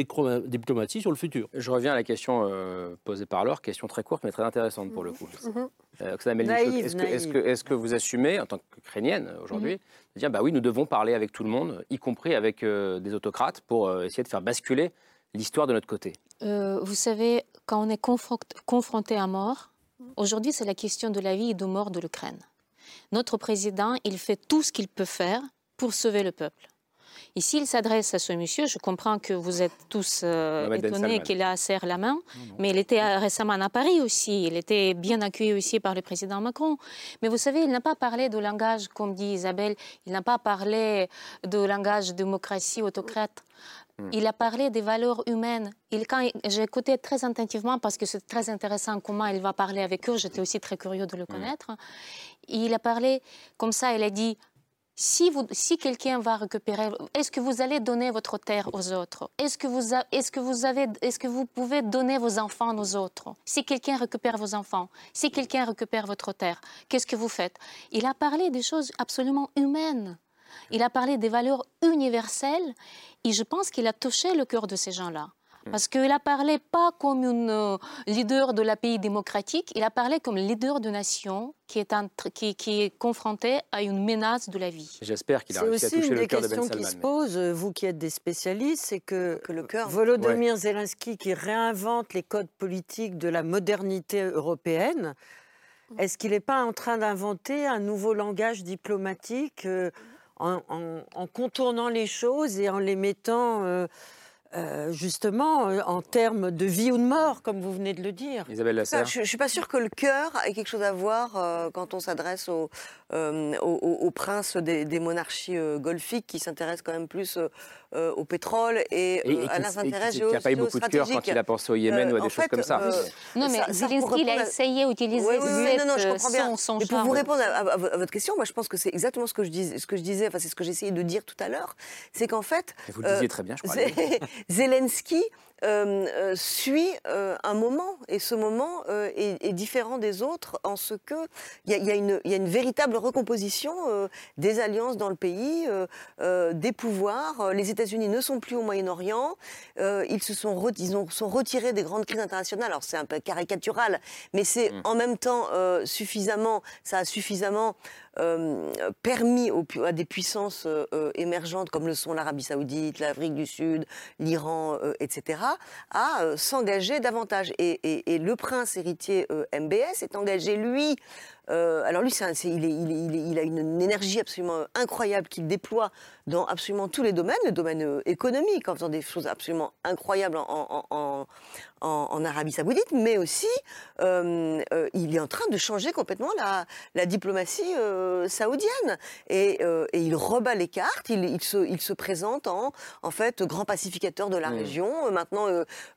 diplomatie sur le futur. Je reviens à la question euh, posée par Laure, question très courte mais très intéressante pour le coup. Mm-hmm. Euh, est-ce que, est que, vous assumez, en tant qu'Ukrainienne aujourd'hui, mm-hmm. de dire bah oui, nous devons parler avec tout le monde, y compris avec euh, des autocrates, pour essayer de faire basculer l'histoire de notre côté? Vous savez, quand on est confronté à mort, aujourd'hui, c'est la question de la vie et de mort de l'Ukraine. Notre président, il fait tout ce qu'il peut faire pour sauver le peuple. Et s'il s'adresse à ce monsieur, je comprends que vous êtes tous euh, étonnés qu'il a serré la main, mais il était récemment à Paris aussi, il était bien accueilli aussi par le président Macron. Mais vous savez, il n'a pas parlé de langage, comme dit Isabelle, il n'a pas parlé de langage démocratie autocrate. Hmm. Il a parlé des valeurs humaines. Il, quand j'ai écouté très attentivement parce que c'est très intéressant comment il va parler avec eux. J'étais aussi très curieux de le hmm. connaître. Il a parlé comme ça. Il a dit si, si quelqu'un va récupérer, est-ce que vous allez donner votre terre aux autres? Est-ce que, vous est-ce que vous pouvez donner vos enfants aux autres? Si quelqu'un récupère vos enfants, si quelqu'un récupère votre terre, qu'est-ce que vous faites? Il a parlé des choses absolument humaines. Il a parlé des valeurs universelles et je pense qu'il a touché le cœur de ces gens-là. Mm. Parce qu'il a parlé pas comme un euh, leader de la pays démocratique, il a parlé comme leader de nation qui est, qui, qui, est confronté à une menace de la vie. J'espère qu'il a réussi à toucher le cœur de Ben Salman. C'est aussi une des questions qui se pose, vous qui êtes des spécialistes, c'est que, que, le cœur. Volodymyr Zelensky qui réinvente les codes politiques de la modernité européenne, mm. est-ce qu'il n'est pas en train d'inventer un nouveau langage diplomatique euh, en, en, contournant les choses et en les mettant... Euh, euh, justement, euh, en termes de vie ou de mort, comme vous venez de le dire. Isabelle Lasserre. Je ne suis pas sûre que le cœur ait quelque chose à voir euh, quand on s'adresse aux, princes des, monarchies golfiques qui s'intéressent quand même plus au pétrole et, à leurs intérêts géostratégiques. Il n'a pas eu beaucoup de cœur quand il a pensé au Yémen ou à des choses comme ça. non, mais Zelensky, il a essayé d'utiliser oui, oui, non, non, je comprends bien. Son, pour vous répondre à, votre question, moi je pense que c'est exactement ce que je, dis, ce que je disais, enfin c'est ce que j'essayais de dire tout à l'heure, c'est qu'en fait... vous le disiez très bien, je crois. Zelensky euh, euh, suit euh, un moment et ce moment est, différent des autres en ce que il y, a, une véritable recomposition des alliances dans le pays, des pouvoirs. Les États-Unis ne sont plus au Moyen-Orient, ils se sont, sont retirés des grandes crises internationales. Alors c'est un peu caricatural, mais c'est mm. en même temps suffisamment, ça a suffisamment permis à des puissances émergentes comme le sont l'Arabie saoudite, l'Afrique du Sud, l'Iran, etc., à s'engager davantage. Et, le prince héritier MBS est engagé, lui, euh, alors lui, il, a une, énergie absolument incroyable qu'il déploie dans absolument tous les domaines, le domaine euh, économique, en faisant des choses absolument incroyables en, Arabie saoudite, mais aussi euh, il est en train de changer complètement la, diplomatie saoudienne. Et, il rebat les cartes, il, se, présente en, en fait grand pacificateur de la mmh. région. Maintenant,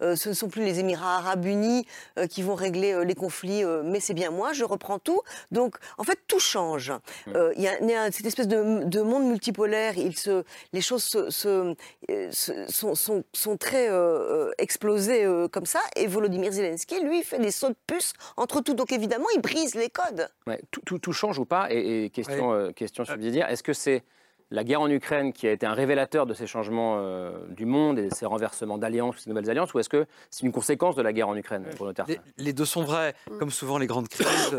ce ne sont plus les Émirats arabes unis qui vont régler les conflits, mais c'est bien moi, je reprends tout. Donc, en fait, tout change. Euh, il y, a cette espèce de, monde multipolaire. Il se, les choses se, euh, sont, très euh, explosées comme ça. Et Volodymyr Zelensky, lui, fait des sauts de puce entre tout. Donc, évidemment, il brise les codes. tout, change ou pas Et, question, question subsidiaire, est-ce que c'est la guerre en Ukraine qui a été un révélateur de ces changements du monde et de ces renversements d'alliances, ces nouvelles alliances, ou est-ce que c'est une conséquence de la guerre en Ukraine pour les, les, deux sont vrais. Comme souvent les grandes crises,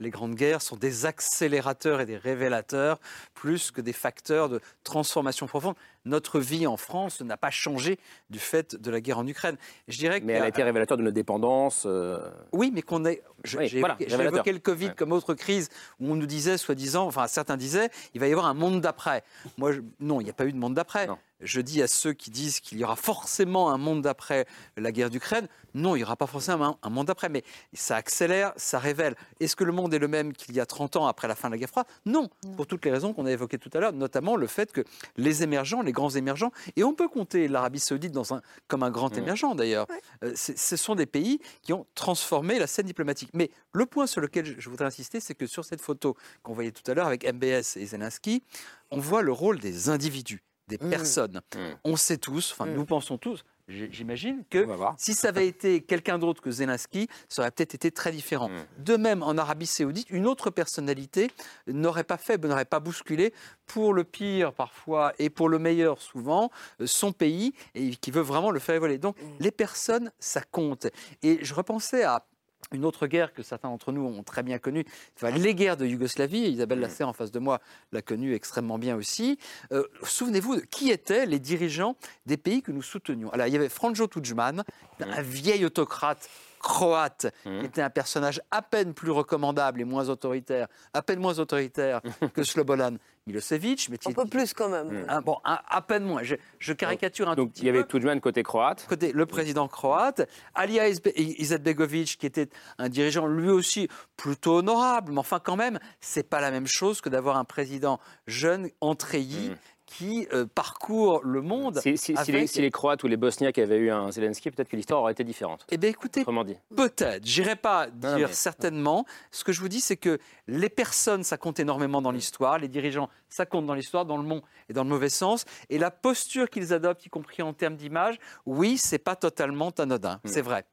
les grandes guerres sont des accélérateurs et des révélateurs plus que des facteurs de transformation profonde. Notre vie en France n'a pas changé du fait de la guerre en Ukraine. Je dirais mais elle a été révélateur de notre dépendance. Euh. Oui, mais qu'on est. J'ai évoqué le Covid comme autre crise où on nous disait, soi-disant, enfin certains disaient, il va y avoir un monde d'après. Moi, non, il n'y a pas eu de monde d'après je dis à ceux qui disent qu'il y aura forcément un monde d'après la guerre d'Ukraine, non, il n'y aura pas forcément un, monde d'après, mais ça accélère, ça révèle. Est-ce que le monde est le même qu'il y a 30 ans après la fin de la guerre froide? Non. pour toutes les raisons qu'on a évoquées tout à l'heure, notamment le fait que les émergents, les grands émergents, et on peut compter l'Arabie saoudite dans un, comme un grand émergent d'ailleurs, euh, ce sont des pays qui ont transformé la scène diplomatique. Mais le point sur lequel je voudrais insister, c'est que sur cette photo qu'on voyait tout à l'heure avec MBS et Zelensky, on voit le rôle des individus des mmh. personnes. Mmh. On sait tous, enfin mmh. nous pensons tous, j'imagine que si ça avait été quelqu'un d'autre que Zelensky, ça aurait peut-être été très différent. De même, en Arabie Saoudite, une autre personnalité n'aurait pas fait, n'aurait pas bousculé pour le pire parfois et pour le meilleur souvent euh, son pays et qui veut vraiment le faire évoluer. Donc les personnes, ça compte. Et je repensais à une autre guerre que certains d'entre nous ont très bien connue, les guerres de Yougoslavie. Isabelle Lasserre, en face de moi, l'a connue extrêmement bien aussi. Euh, souvenez-vous, qui étaient les dirigeants des pays que nous soutenions Alors, il y avait Franjo Tudjman, un vieil autocrate croate, qui mmh. était un personnage à peine plus recommandable et moins autoritaire, à peine moins autoritaire que Slobodan Milosevic. Mais un peu plus quand même. Mmh. bon, à peine moins. Je, caricature un Donc, tout il y avait Tudjman côté croate. Côté le président croate. Alija Izetbegovic, qui était un dirigeant lui aussi plutôt honorable, mais enfin quand même, c'est pas la même chose que d'avoir un président jeune, entréillis, mmh qui euh, parcourt le monde. Si, les, Croates ou les Bosniaques avaient eu un Zelensky, peut-être que l'histoire aurait été différente. Eh bien, écoutez, peut-être. J'irai pas dire certainement. Ce que je vous dis, c'est que les personnes, ça compte énormément dans l'histoire. Les dirigeants, ça compte dans l'histoire, dans le bon et dans le mauvais sens. Et la posture qu'ils adoptent, y compris en termes d'image, oui, c'est pas totalement anodin. Hmm. C'est vrai.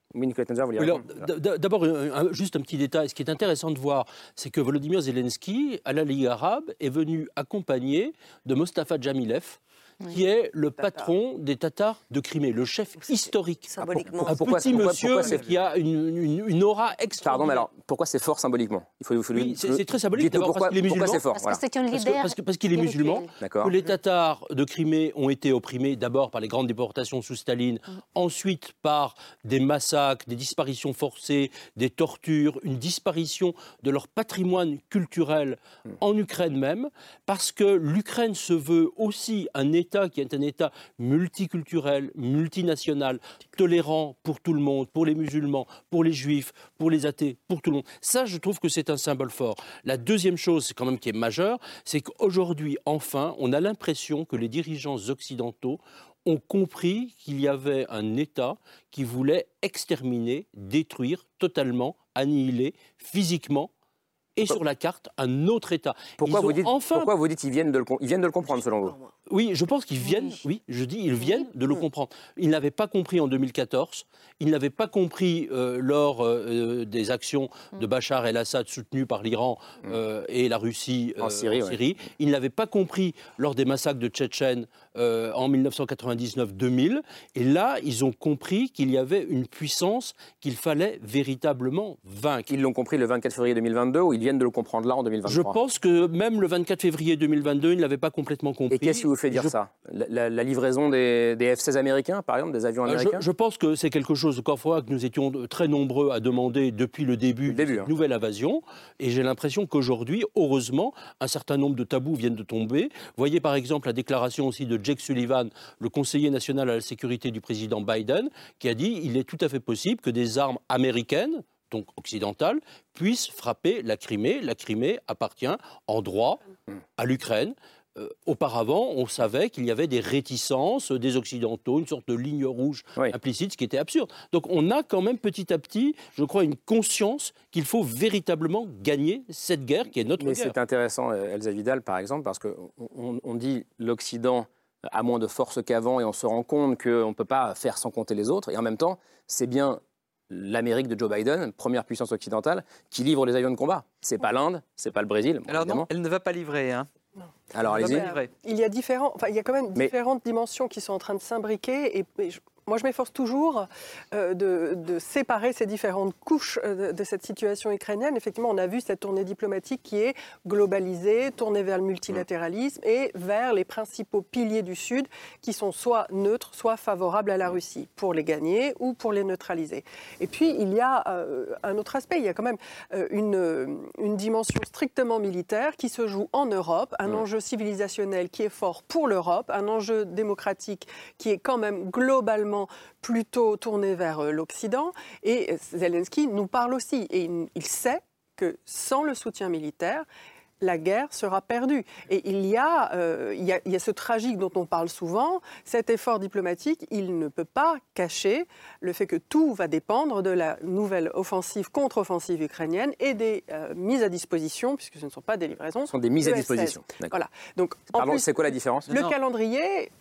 D'abord, juste un petit détail. Ce qui est intéressant de voir, c'est que Volodymyr Zelensky, à la Ligue arabe, est venu accompagné de Mostafa Jamilev, qui est le patron des Tatars de Crimée, le chef historique. Symboliquement. Un petit monsieur qui a une, une, aura extraordinaire. Pardon, mais alors pourquoi c'est fort symboliquement? Il faut, oui, c'est très symbolique. Pourquoi, parce qu'il est musulman. Pourquoi c'est fort Parce que c'est un leader. Parce qu'il est musulman. Que les Tatars de Crimée ont été opprimés d'abord par les grandes déportations sous Staline, mm. ensuite par des massacres, des disparitions forcées, des tortures, une disparition de leur patrimoine culturel mm. en Ukraine même, parce que l'Ukraine se veut aussi un État qui est un État multiculturel, multinational, tolérant pour tout le monde, pour les musulmans, pour les juifs, pour les athées, pour tout le monde. Ça, je trouve que c'est un symbole fort. La deuxième chose, quand même, qui est majeure, c'est qu'aujourd'hui, enfin, on a l'impression que les dirigeants occidentaux ont compris qu'il y avait un État qui voulait exterminer, détruire totalement, annihiler physiquement et sur la carte un autre État. Pourquoi, vous dites, enfin... pourquoi vous dites qu'ils viennent, de le, ils viennent de le comprendre selon vous? Oui, je pense qu'ils viennent, oui, je dis ils viennent de le comprendre. Ils n'avaient pas compris en 2014, ils n'avaient pas compris euh, lors euh, euh, des actions de Bachar el-Assad soutenues par l'Iran et la Russie en Syrie. Ils n'avaient pas compris lors des massacres de Tchétchènes en 1999-2000. Et là, ils ont compris qu'il y avait une puissance qu'il fallait véritablement vaincre. Ils l'ont compris le 24 février 2022 ou ils viennent de le comprendre là en 2023 Je pense que même le 24 février 2022, ils ne l'avaient pas complètement compris. Et vous fait dire ça la, livraison des, F-16 américains, par exemple, des avions américains je, je pense que c'est quelque chose, encore fois, que nous étions très nombreux à demander depuis le début, de cette hein. nouvelle invasion. Et j'ai l'impression qu'aujourd'hui, heureusement, un certain nombre de tabous viennent de tomber. Voyez par exemple la déclaration aussi de Jake Sullivan, le conseiller national à la sécurité du président Biden, qui a dit il est tout à fait possible que des armes américaines donc occidentales, puissent frapper la Crimée. La Crimée appartient en droit à l'Ukraine. Euh, auparavant, on savait qu'il y avait des réticences des Occidentaux, une sorte de ligne rouge implicite, ce qui était absurde. Donc on a quand même petit à petit, je crois, une conscience qu'il faut véritablement gagner cette guerre qui est notre Mais guerre. c'est intéressant, euh, Elsa Vidal, par exemple, parce qu'on on dit l'Occident a moins de force qu'avant et on se rend compte qu'on ne peut pas faire sans compter les autres. Et en même temps, c'est bien l'Amérique de Joe Biden, première puissance occidentale, qui livre les avions de combat. C'est pas l'Inde, c'est pas le Brésil. Alors non, elle ne va pas livrer. Hein. Alors allez-y. Il y a différents, enfin, il y a quand même différentes dimensions qui sont en train de s'imbriquer et, et moi, je m'efforce toujours euh, de, séparer ces différentes couches euh, de, cette situation ukrainienne. Effectivement, on a vu cette tournée diplomatique qui est globalisée, tournée vers le multilatéralisme et vers les principaux piliers du Sud qui sont soit neutres, soit favorables à la Russie, pour les gagner ou pour les neutraliser. Et puis, il y a euh, un autre aspect. Il y a quand même une, une, dimension strictement militaire qui se joue en Europe, un enjeu civilisationnel qui est fort pour l'Europe, un enjeu démocratique qui est quand même globalement plutôt tourné vers euh, l'Occident. Et Zelensky nous parle aussi. Et il sait que sans le soutien militaire, la guerre sera perdue. Et il y, a, euh, il, y a, il y a ce tragique dont on parle souvent, cet effort diplomatique, il ne peut pas cacher le fait que tout va dépendre de la nouvelle offensive, contre-offensive ukrainienne et des euh, mises à disposition, puisque ce ne sont pas des livraisons. Ce sont des mises à disposition. Voilà. Donc, Pardon, c'est quoi la différence Le calendrier.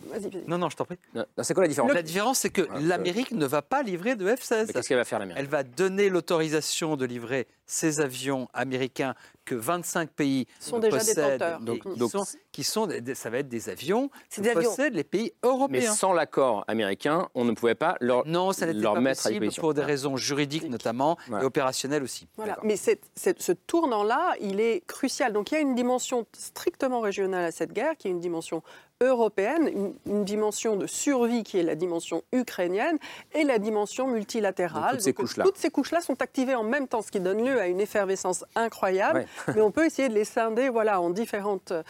Non, non, je t'en prie. C'est quoi la différence La différence, c'est que l'Amérique ne va pas livrer de F-16. Qu'est-ce qu'elle va faire l'Amérique Elle va donner l'autorisation de livrer ces avions américains que 25 pays sont déjà possèdent, donc, qui, sont, qui, sont, ça va être des avions que des possèdent les pays européens. Mais sans l'accord américain, on ne pouvait pas leur, non, ça leur pas mettre possible pour des raisons juridiques notamment et opérationnelles aussi. Voilà. Mais ce tournant-là, il est crucial. Donc il y a une dimension strictement régionale à cette guerre, qui est une dimension européenne, une, une, dimension de survie qui est la dimension ukrainienne et la dimension multilatérale. toutes ces couches-là. Toutes ces couches-là sont activées en même temps, ce qui donne lieu à une effervescence incroyable. Ouais. Mais on peut essayer de les scinder voilà, en différentes euh,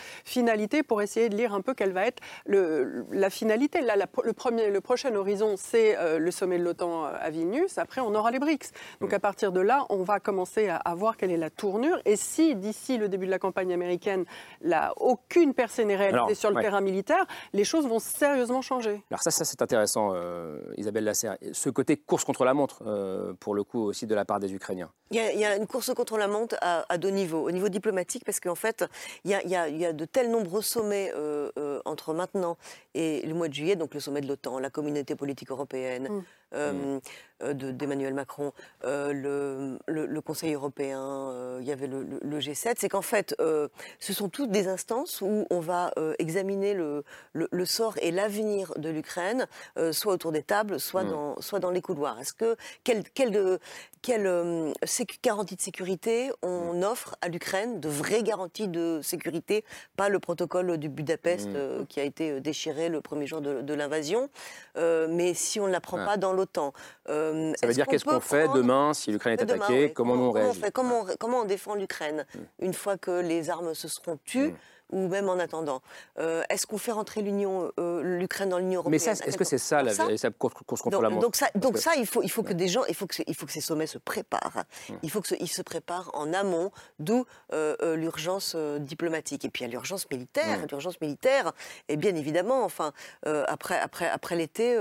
pour essayer de lire un peu quelle va être le, la finalité. Là, la, le, premier, le prochain horizon, c'est euh, le sommet de l'OTAN à Vilnius. Après, on aura les BRICS. Donc mm. à partir de là, on va commencer à, à, voir quelle est la tournure. Et si d'ici le début de la campagne américaine, là, aucune percée n'est réalisée Alors, sur le ouais. terrain militaire, les choses vont sérieusement changer. Alors ça, ça c'est intéressant, euh, Isabelle Lasserre. Ce côté course contre la montre, euh, pour le coup aussi de la part des Ukrainiens. Il y, a, il y a une course contre la montre à, à, deux niveaux. Au niveau diplomatique, parce qu'en fait, il y, a, il, y a, il y, a, de tels nombreux sommets euh, euh, entre maintenant et le mois de juillet, donc le sommet de l'OTAN, la communauté politique européenne, mm. Euh, mm. d'Emmanuel Macron, euh, le, le, le, Conseil européen, euh, il y avait le, le G7, c'est qu'en fait, ce sont toutes des instances où on va examiner le, sort et l'avenir de l'Ukraine, soit autour des tables, soit, mm. dans, soit dans les couloirs. Est-ce que quelle, quelle, quelle garantie de sécurité on mm. offre à l'Ukraine, de vraies garanties de sécurité, pas le protocole du Budapest qui a été déchiré le premier jour de, de l'invasion, mais si on ne la prend ouais. pas dans l'OTAN, euh, ça veut dire qu'est-ce qu'on fait demain si l'Ukraine est attaquée? oui. Comment, comment, on réagit? comment on, comment, on, comment on défend l'Ukraine? Mm. une fois que les armes se seront tues mm ou même en attendant. Euh, est-ce qu'on fait rentrer l'Union, euh, l'Ukraine dans l'Union européenne Mais est-ce que c'est ça, la, ça, course, contre donc, la montre Donc ça, donc ça il faut, il faut que des gens, il faut que, il faut que ces sommets se préparent. Hum. Il faut qu'ils se préparent en amont, d'où euh, l'urgence diplomatique. Et puis il y a l'urgence militaire. Hum. L'urgence militaire, et bien évidemment, enfin, après, après, après l'été,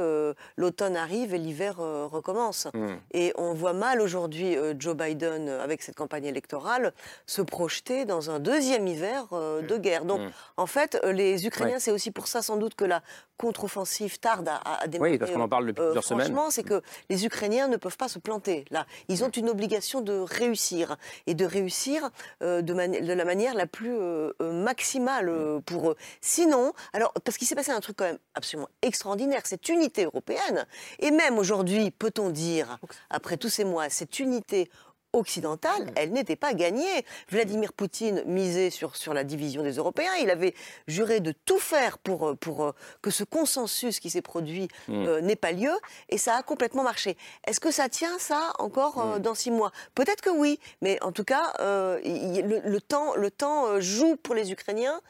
l'automne arrive et l'hiver recommence. Hum. Et on voit mal aujourd'hui Joe Biden, avec cette campagne électorale, se projeter dans un deuxième hiver de guerre. Donc, mmh. en fait, euh, les Ukrainiens, ouais. c'est aussi pour ça sans doute que la contre-offensive tarde à, à démarrer. Oui, parce qu'on en parle depuis euh, plusieurs semaines. Franchement, c'est que les Ukrainiens ne peuvent pas se planter. Là, ils ont une obligation de réussir et de réussir euh, de, de, la manière la plus euh, maximale Mmh. pour eux. Sinon, alors parce qu'il s'est passé un truc quand même absolument extraordinaire, cette unité européenne et même aujourd'hui, peut-on dire, après tous ces mois, cette unité occidentale, elle n'était pas gagnée. Vladimir Poutine misait sur, sur la division des Européens. Il avait juré de tout faire pour, pour que ce consensus qui s'est produit Mmh. euh, n'ait pas lieu. Et ça a complètement marché. Est-ce que ça tient, ça, encore euh, dans six mois? Peut-être que oui. Mais en tout cas, euh, il, le, le, temps, le temps euh, joue pour les Ukrainiens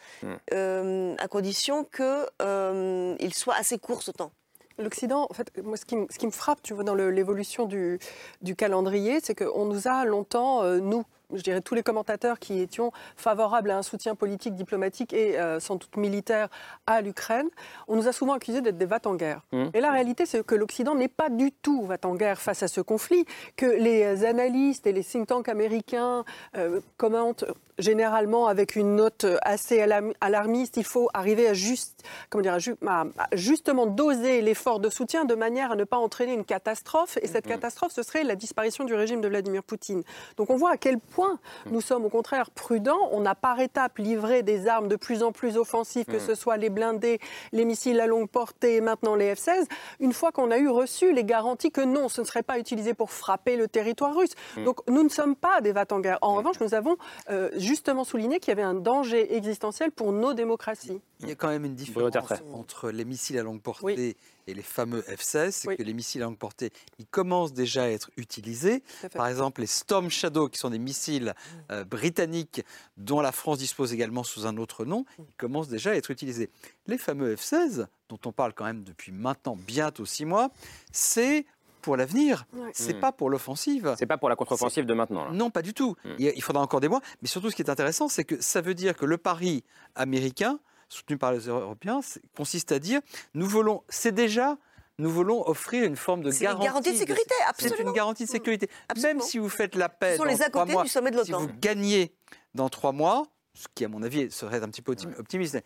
euh, à condition qu'il soit assez court ce temps. L'Occident, en fait, moi, ce qui, ce qui, me frappe, tu vois, dans l'évolution du, du, calendrier, c'est qu'on nous a longtemps, euh, nous, je dirais tous les commentateurs qui étions favorables à un soutien politique, diplomatique et euh, sans doute militaire à l'Ukraine, on nous a souvent accusés d'être des va-t-en-guerre. Mmh. Et la réalité, c'est que l'Occident n'est pas du tout va-t-en-guerre face à ce conflit, que les analystes et les think tanks américains euh, commentent généralement avec une note assez alarmiste. Il faut arriver à, juste, comment dire, à justement doser l'effort de soutien de manière à ne pas entraîner une catastrophe. Et cette mmh. catastrophe, ce serait la disparition du régime de Vladimir Poutine. Donc on voit à quel point nous sommes au contraire prudents. On a par étapes livré des armes de plus en plus offensives, que ce soit les blindés, les missiles à longue portée et maintenant les F-16, une fois qu'on a eu reçu les garanties que non, ce ne serait pas utilisé pour frapper le territoire russe. Donc nous ne sommes pas des va-t-en-guerre. En revanche, nous avons euh, justement souligné qu'il y avait un danger existentiel pour nos démocraties. Il y a quand même une différence entre les missiles à longue portée oui. et les fameux F-16, c'est oui. que les missiles à longue portée, ils commencent déjà à être utilisés. Par exemple, les Storm Shadow, qui sont des missiles euh, britanniques dont la France dispose également sous un autre nom, ils commencent déjà à être utilisés. Les fameux F-16, dont on parle quand même depuis maintenant bientôt six mois, c'est pour l'avenir. C'est pas pour l'offensive. C'est pas pour la contre-offensive de maintenant. Non, pas du tout. Il faudra encore des mois. Mais surtout, ce qui est intéressant, c'est que ça veut dire que le pari américain, soutenu par les Européens, consiste à dire nous voulons, c'est déjà nous voulons offrir une forme de garantie. Une garantie de sécurité, absolument. C'est une garantie de sécurité. Même si vous faites la paix dans les trois mois, si vous gagnez dans trois mois, ce qui à mon avis serait un petit peu optimiste,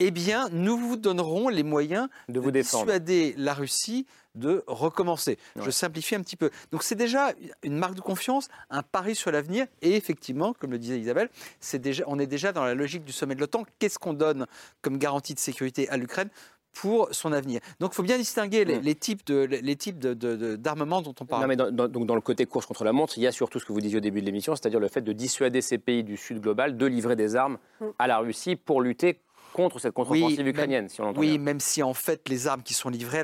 eh bien, nous vous donnerons les moyens de, vous dissuader la Russie de recommencer. Je simplifie un petit peu. Donc c'est déjà une marque de confiance, un pari sur l'avenir, et effectivement, comme le disait Isabelle, déjà, on est déjà dans la logique du sommet de l'OTAN. Qu'est-ce qu'on donne comme garantie de sécurité à l'Ukraine pour son avenir? Donc il faut bien distinguer les, mm. types de les types d'armement dont on parle. Non, mais dans, donc dans le côté course contre la montre, il y a surtout ce que vous disiez au début de l'émission, c'est-à-dire le fait de dissuader ces pays du Sud global de livrer des armes mm. à la Russie pour lutter contre cette contre-offensive ukrainienne, si on l'entend Oui, même si en fait les armes qui sont livrées,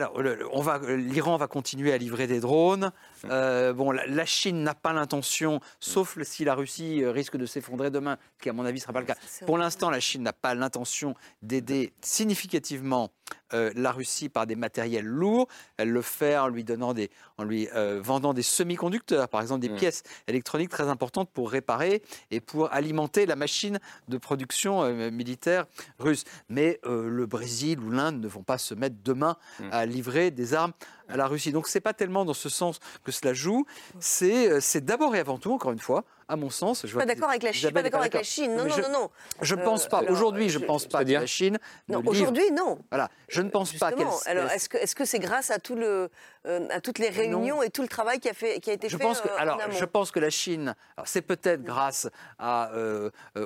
l'Iran va continuer à livrer des drones. Euh, bon, la, Chine n'a pas l'intention, sauf si la Russie euh, risque de s'effondrer demain, ce qui à mon avis ne sera pas le cas. Pour l'instant, la Chine n'a pas l'intention d'aider significativement euh, la Russie par des matériels lourds. Elle le fait en lui, donnant des, en lui vendant des semi-conducteurs, par exemple des mm. pièces électroniques très importantes pour réparer et pour alimenter la machine de production militaire russe. Mais le Brésil ou l'Inde ne vont pas se mettre demain mm. à livrer des armes à la Russie. Donc c'est pas tellement dans ce sens que cela joue, c'est euh, d'abord et avant tout, encore une fois, à mon sens. Je pas d'accord avec la Chine. Pas d'accord avec la Chine. Non, non, non, non. Je ne pense pas. Euh, aujourd'hui, je ne pense pas que la Chine. Non, aujourd'hui, non. Voilà. Je ne pense pas qu'elle. Alors, est-ce que est-ce que c'est grâce à tout le euh, à toutes les réunions et tout le travail qui a fait qui a été je fait pense que, Alors, je pense que la Chine. C'est peut-être grâce à,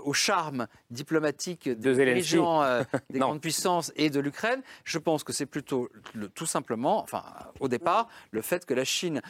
au charme diplomatique des dirigeants des grandes puissances et de l'Ukraine. Je pense que c'est plutôt tout simplement, enfin, au départ, le fait que la Chine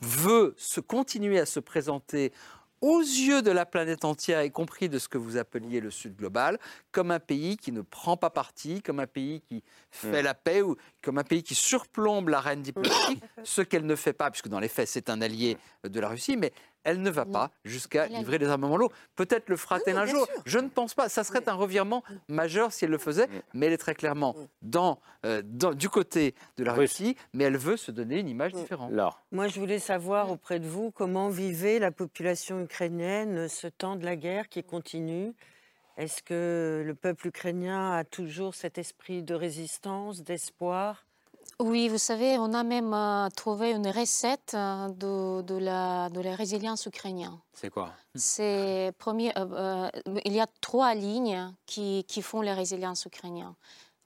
veut se continuer à se présenter aux yeux de la planète entière, y compris de ce que vous appeliez le Sud global, comme un pays qui ne prend pas parti, comme un pays qui fait mm. la paix ou comme un pays qui surplombe l'arène diplomatique, ce qu'elle ne fait pas, puisque dans les faits c'est un allié de la Russie, mais elle ne va pas jusqu'à livrer des armements lourds. Peut-être le fera-t-elle un jour. Je ne pense pas. Ça serait un revirement majeur si elle le faisait, mais elle est très clairement euh, dans, du côté de la Russie, mais elle veut se donner une image différente. Moi, je voulais savoir auprès de vous comment vivait la population ukrainienne ce temps de la guerre qui continue. Est-ce que le peuple ukrainien a toujours cet esprit de résistance, d'espoir? Oui, vous savez, on a même euh, trouvé une recette euh, de, la, de la résilience ukrainienne. C'est quoi? C'est premier. Euh, il y a trois lignes qui, qui font la résilience ukrainienne.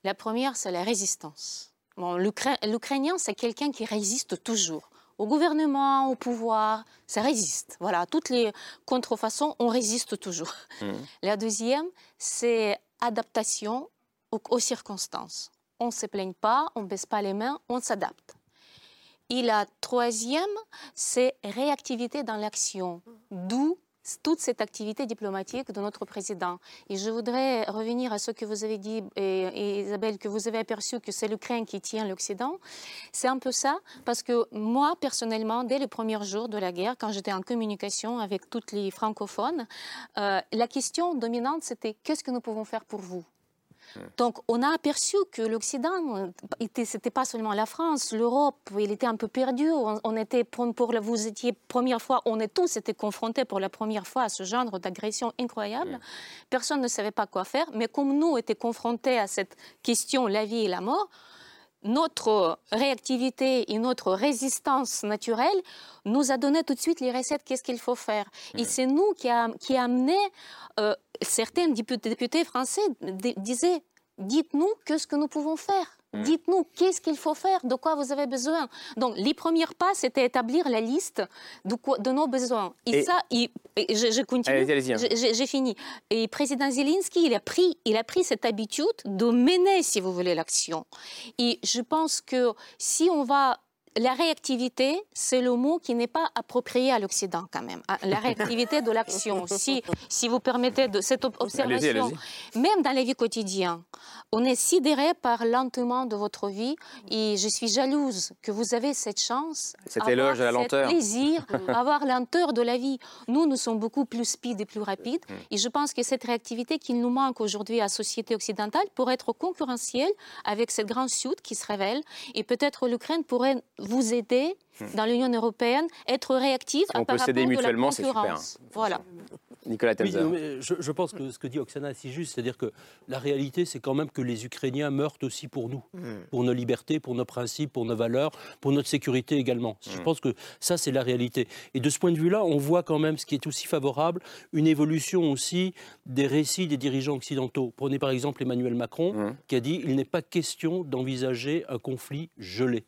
La première, c'est la résistance. Bon, L'Ukrainien, c'est quelqu'un qui résiste toujours. Au gouvernement, au pouvoir, ça résiste. Voilà, toutes les contrefaçons, on résiste toujours. Mmh. La deuxième, c'est adaptation aux circonstances on ne se plaigne pas, on ne baisse pas les mains, on s'adapte. Et la troisième, c'est réactivité dans l'action, d'où toute cette activité diplomatique de notre président. Et je voudrais revenir à ce que vous avez dit, et, Isabelle, que vous avez aperçu que c'est l'Ukraine qui tient l'Occident. C'est un peu ça, parce que moi, personnellement, dès le premier jour de la guerre, quand j'étais en communication avec toutes les francophones, euh, la question dominante, c'était qu'est-ce que nous pouvons faire pour vous? Donc, on a aperçu que l'Occident, c'était pas seulement la France, l'Europe, il était un peu perdu. On, était pour, vous étiez première fois, on est tous été confrontés pour la première fois à ce genre d'agression incroyable. Personne ne savait pas quoi faire, mais comme nous étions confrontés à cette question, la vie et la mort, notre réactivité et notre résistance naturelle nous a donné tout de suite les recettes, qu'est-ce qu'il faut faire. Et c'est nous qui a, qui a amené, euh, certains députés français disaient, dites-nous qu'est-ce que nous pouvons faire. Mm. Dites-nous qu'est-ce qu'il faut faire, de quoi vous avez besoin. Donc, les premiers pas, c'était établir la liste de, de nos besoins. Et, ça, je, continue, hein. j'ai fini. Et président Zelensky, il a, pris, il a pris cette habitude de mener, si vous voulez, l'action. Et je pense que si on va la réactivité, c'est le mot qui n'est pas approprié à l'Occident quand même. Ah, la réactivité de l'action. Si, si vous permettez de cette observation, même dans la vie quotidienne, on est sidéré par lentement de votre vie et je suis jalouse que vous avez cette chance. Cet éloge à la lenteur. plaisir, avoir lenteur de la vie. Nous, nous sommes beaucoup plus speed et plus rapides mm. et je pense que cette réactivité qui nous manque aujourd'hui à la société occidentale pour être concurrentielle avec cette grande sud qui se révèle et peut-être l'Ukraine pourrait vous aider hmm. dans l'Union européenne, être réactive à par rapport mutuellement, de la concurrence. Voilà. Nicolas je, pense que ce que dit Oksana est si juste, c'est-à-dire que la réalité, c'est quand même que les Ukrainiens meurent aussi pour nous, hmm. pour nos libertés, pour nos principes, pour nos valeurs, pour notre sécurité également. Je hmm. pense que ça, c'est la réalité. Et de ce point de vue-là, on voit quand même ce qui est aussi favorable, une évolution aussi des récits des dirigeants occidentaux. Prenez par exemple Emmanuel Macron, mmh. qui a dit il n'est pas question d'envisager un conflit gelé.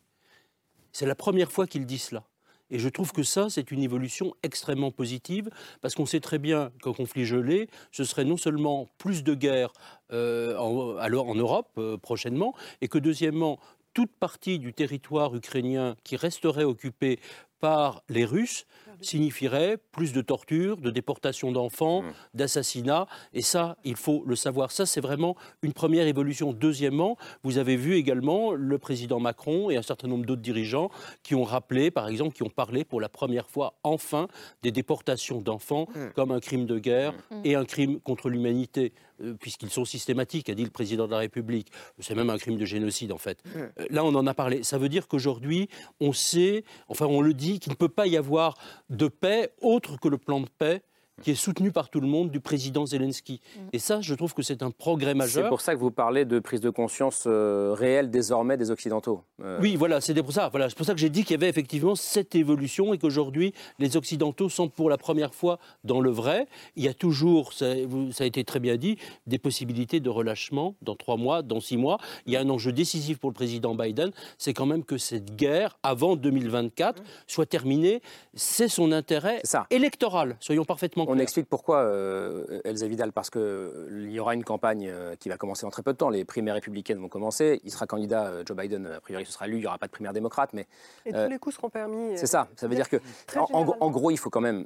C'est la première fois qu'il dit cela. Et je trouve que ça, c'est une évolution extrêmement positive, parce qu'on sait très bien qu'un conflit gelé, ce serait non seulement plus de guerre euh, en, Europe euh, prochainement, et que deuxièmement, toute partie du territoire ukrainien qui resterait occupé par les Russes signifierait plus de torture, de déportation d'enfants, mmh. d'assassinats. Et ça, il faut le savoir. Ça, c'est vraiment une première évolution. Deuxièmement, vous avez vu également le président Macron et un certain nombre d'autres dirigeants qui ont rappelé, par exemple, qui ont parlé pour la première fois, enfin, des déportations d'enfants mmh. comme un crime de guerre mmh. et un crime contre l'humanité. Euh, puisqu'ils sont systématiques, a dit le président de la République. C'est même un crime de génocide, en fait. Euh, là, on en a parlé. Ça veut dire qu'aujourd'hui, on sait, enfin, on le dit, qu'il ne peut pas y avoir de paix autre que le plan de paix qui est soutenu par tout le monde du président Zelensky. Mm. Et ça, je trouve que c'est un progrès majeur. C'est pour ça que vous parlez de prise de conscience euh, réelle désormais des Occidentaux. Euh. Oui, voilà, c'est pour ça. Voilà, c'est pour ça que j'ai dit qu'il y avait effectivement cette évolution et qu'aujourd'hui, les Occidentaux sont pour la première fois dans le vrai. Il y a toujours, ça, ça, a été très bien dit, des possibilités de relâchement dans trois mois, dans six mois. Il y a un enjeu décisif pour le président Biden, c'est quand même que cette guerre, avant 2024, mm. soit terminée. C'est son intérêt électoral, soyons parfaitement on explique pourquoi euh, Elsa Vidal, parce qu'il euh, y aura une campagne euh, qui va commencer en très peu de temps. Les primaires républicaines vont commencer. Il sera candidat, euh, Joe Biden, a priori ce sera lui, il n'y aura pas de primaire démocrate. Mais, Et tous les coups seront permis. C'est ça, ça veut dire que, en, gros, il faut quand même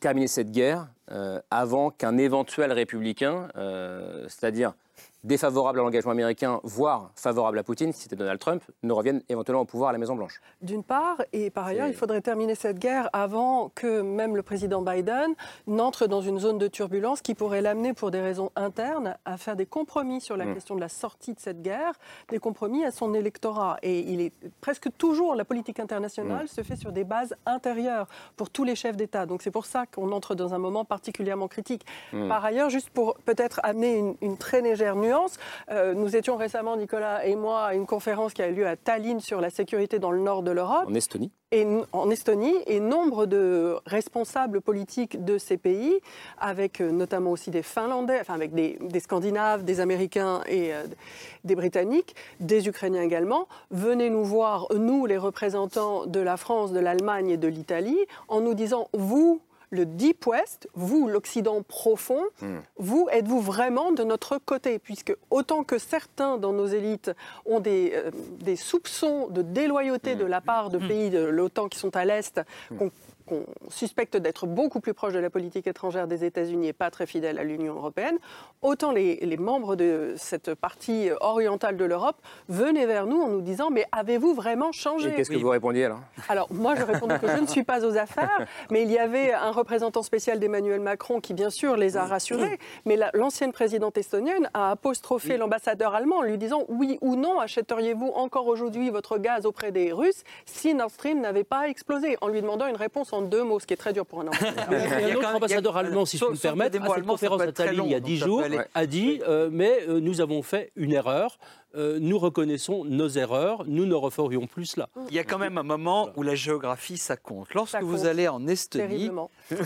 terminer cette guerre avant qu'un éventuel républicain, c'est-à-dire défavorable à l'engagement américain, voire favorable à Poutine, si c'était Donald Trump, ne reviennent éventuellement au pouvoir à la Maison-Blanche. D'une part, et par ailleurs, il faudrait terminer cette guerre avant que même le président Biden n'entre dans une zone de turbulence qui pourrait l'amener, pour des raisons internes, à faire des compromis sur la mm. question de la sortie de cette guerre, des compromis à son électorat. Et il est presque toujours, la politique internationale mm. se fait sur des bases intérieures pour tous les chefs d'État. Donc c'est pour ça qu'on entre dans un moment particulièrement critique. Mm. Par ailleurs, juste pour peut-être amener une, une très légère nuance, euh, nous étions récemment, Nicolas et moi, à une conférence qui a eu lieu à Tallinn sur la sécurité dans le nord de l'Europe. En Estonie. Et, en Estonie, et nombre de responsables politiques de ces pays, avec euh, notamment aussi des Finlandais, enfin avec des, Scandinaves, des Américains et euh, des Britanniques, des Ukrainiens également, venaient nous voir, nous les représentants de la France, de l'Allemagne et de l'Italie, en nous disant, vous, le Deep West, vous, l'Occident profond, hmm. vous, êtes-vous vraiment de notre côté? Puisque autant que certains dans nos élites ont des, euh, soupçons de déloyauté hmm. de la part de hmm. pays de l'OTAN qui sont à l'Est, qu'on suspecte d'être beaucoup plus proche de la politique étrangère des États-Unis et pas très fidèle à l'Union européenne, autant les, membres de cette partie orientale de l'Europe venaient vers nous en nous disant Mais avez-vous vraiment changé? Et qu'est-ce que vous répondiez alors? Alors, moi, je répondais que je ne suis pas aux affaires, mais il y avait un représentant spécial d'Emmanuel Macron qui, bien sûr, les a rassurés. Mais l'ancienne présidente estonienne a apostrophé l'ambassadeur allemand en lui disant Oui ou non, achèteriez-vous encore aujourd'hui votre gaz auprès des Russes si Nord Stream n'avait pas explosé? En lui demandant une réponse en deux mots, ce qui est très dur pour un ambassadeur. il y a un autre ambassadeur allemand, si je peux me permettre, à cette conférence à Tallinn il y a dix jours, a dit euh, Mais euh, nous avons fait une erreur. Euh, nous reconnaissons nos erreurs, nous ne referions plus cela. Il y a quand même un moment où la géographie, ça compte. Lorsque vous allez en Estonie,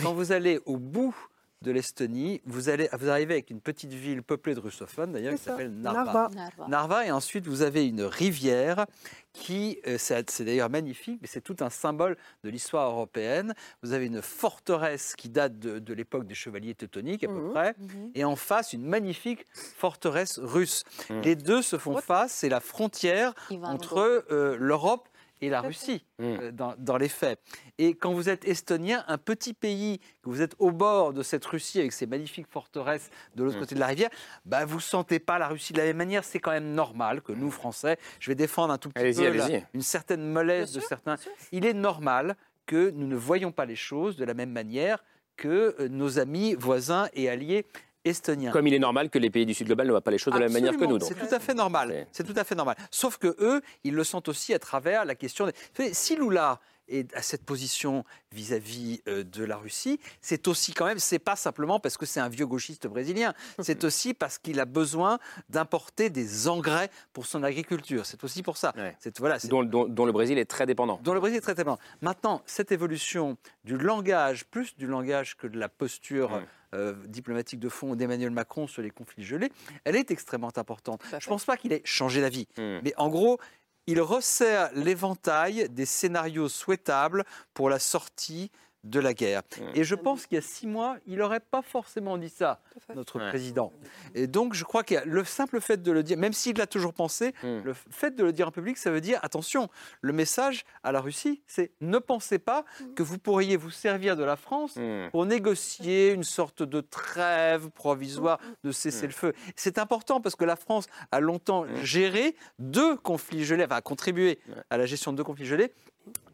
quand vous allez au bout de l'Estonie. Vous, allez, vous arrivez avec une petite ville peuplée de russophones, d'ailleurs, qui s'appelle Narva. Narva. et ensuite vous avez une rivière qui, euh, c'est d'ailleurs magnifique, mais c'est tout un symbole de l'histoire européenne. Vous avez une forteresse qui date de, l'époque des chevaliers teutoniques, à peu mhm. près, mhm. et en face, une magnifique forteresse russe. Mhm. Les deux se font face, c'est la frontière entre euh, l'Europe et la Russie mmh. euh, dans, les faits. Et quand vous êtes estonien, un petit pays, que vous êtes au bord de cette Russie avec ses magnifiques forteresses de l'autre mmh. côté de la rivière, bah, vous ne sentez pas la Russie de la même manière. C'est quand même normal que nous, Français, je vais défendre un tout petit peu une certaine mollesse de certains. Il est normal que nous ne voyons pas les choses de la même manière que euh, nos amis, voisins et alliés estonien. Comme il est normal que les pays du Sud global ne voient pas les choses de la même manière que nous. C'est tout à fait normal. C'est tout à fait normal. Sauf que eux, ils le sentent aussi à travers la question. Des... Si Lula et à cette position vis-à-vis euh, de la Russie, c'est aussi quand même, c'est pas simplement parce que c'est un vieux gauchiste brésilien, c'est aussi parce qu'il a besoin d'importer des engrais pour son agriculture. C'est aussi pour ça. Voilà, dont, dont, le Brésil est très dépendant. Dont le Brésil est très dépendant. Maintenant, cette évolution du langage, plus du langage que de la posture. Euh, diplomatique de fond d'Emmanuel Macron sur les conflits gelés, elle est extrêmement importante. Je ne pense pas qu'il ait changé d'avis, hmm. mais en gros, il resserre l'éventail des scénarios souhaitables pour la sortie de la guerre. Et je pense qu'il y a six mois, il n'aurait pas forcément dit ça, notre président. Et donc, je crois que le simple fait de le dire, même s'il l'a toujours pensé, mmh. le fait de le dire en public, ça veut dire, attention, le message à la Russie, c'est ne pensez pas mmh. que vous pourriez vous servir de la France pour négocier une sorte de trêve provisoire de cesser le feu. C'est important parce que la France a longtemps géré deux conflits gelés, enfin, a contribué à la gestion de deux conflits gelés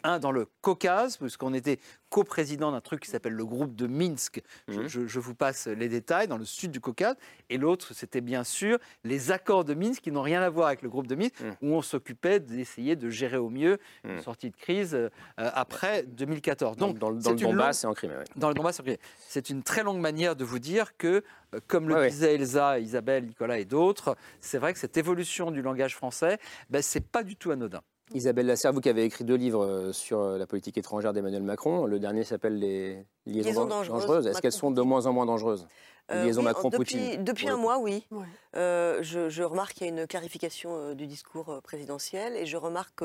un dans le Caucase, puisqu'on était coprésident d'un truc qui s'appelle le groupe de Minsk. Mhm. Je, vous passe les détails, dans le sud du Caucase. Et l'autre, c'était bien sûr les accords de Minsk qui n'ont rien à voir avec le groupe de Minsk, mhm. où on s'occupait d'essayer de gérer au mieux une mhm. sortie de crise euh, après 2014. Donc, dans, le Donbass et en Crimée. Dans le Donbass et en Crimée. C'est une très longue manière de vous dire que, euh, comme le disait Elsa, Isabelle, Nicolas et d'autres, c'est vrai que cette évolution du langage français, ben, c'est pas du tout anodin. Isabelle Lasserre, vous qui avez écrit deux livres euh, sur euh, la politique étrangère d'Emmanuel Macron, le dernier s'appelle Les liaisons, dangereuses. Est-ce qu'elles sont de moins en moins dangereuses Les euh, liaisons Macron-Poutine Depuis, un mois, oui. je, remarque qu'il y a une clarification du discours présidentiel et je remarque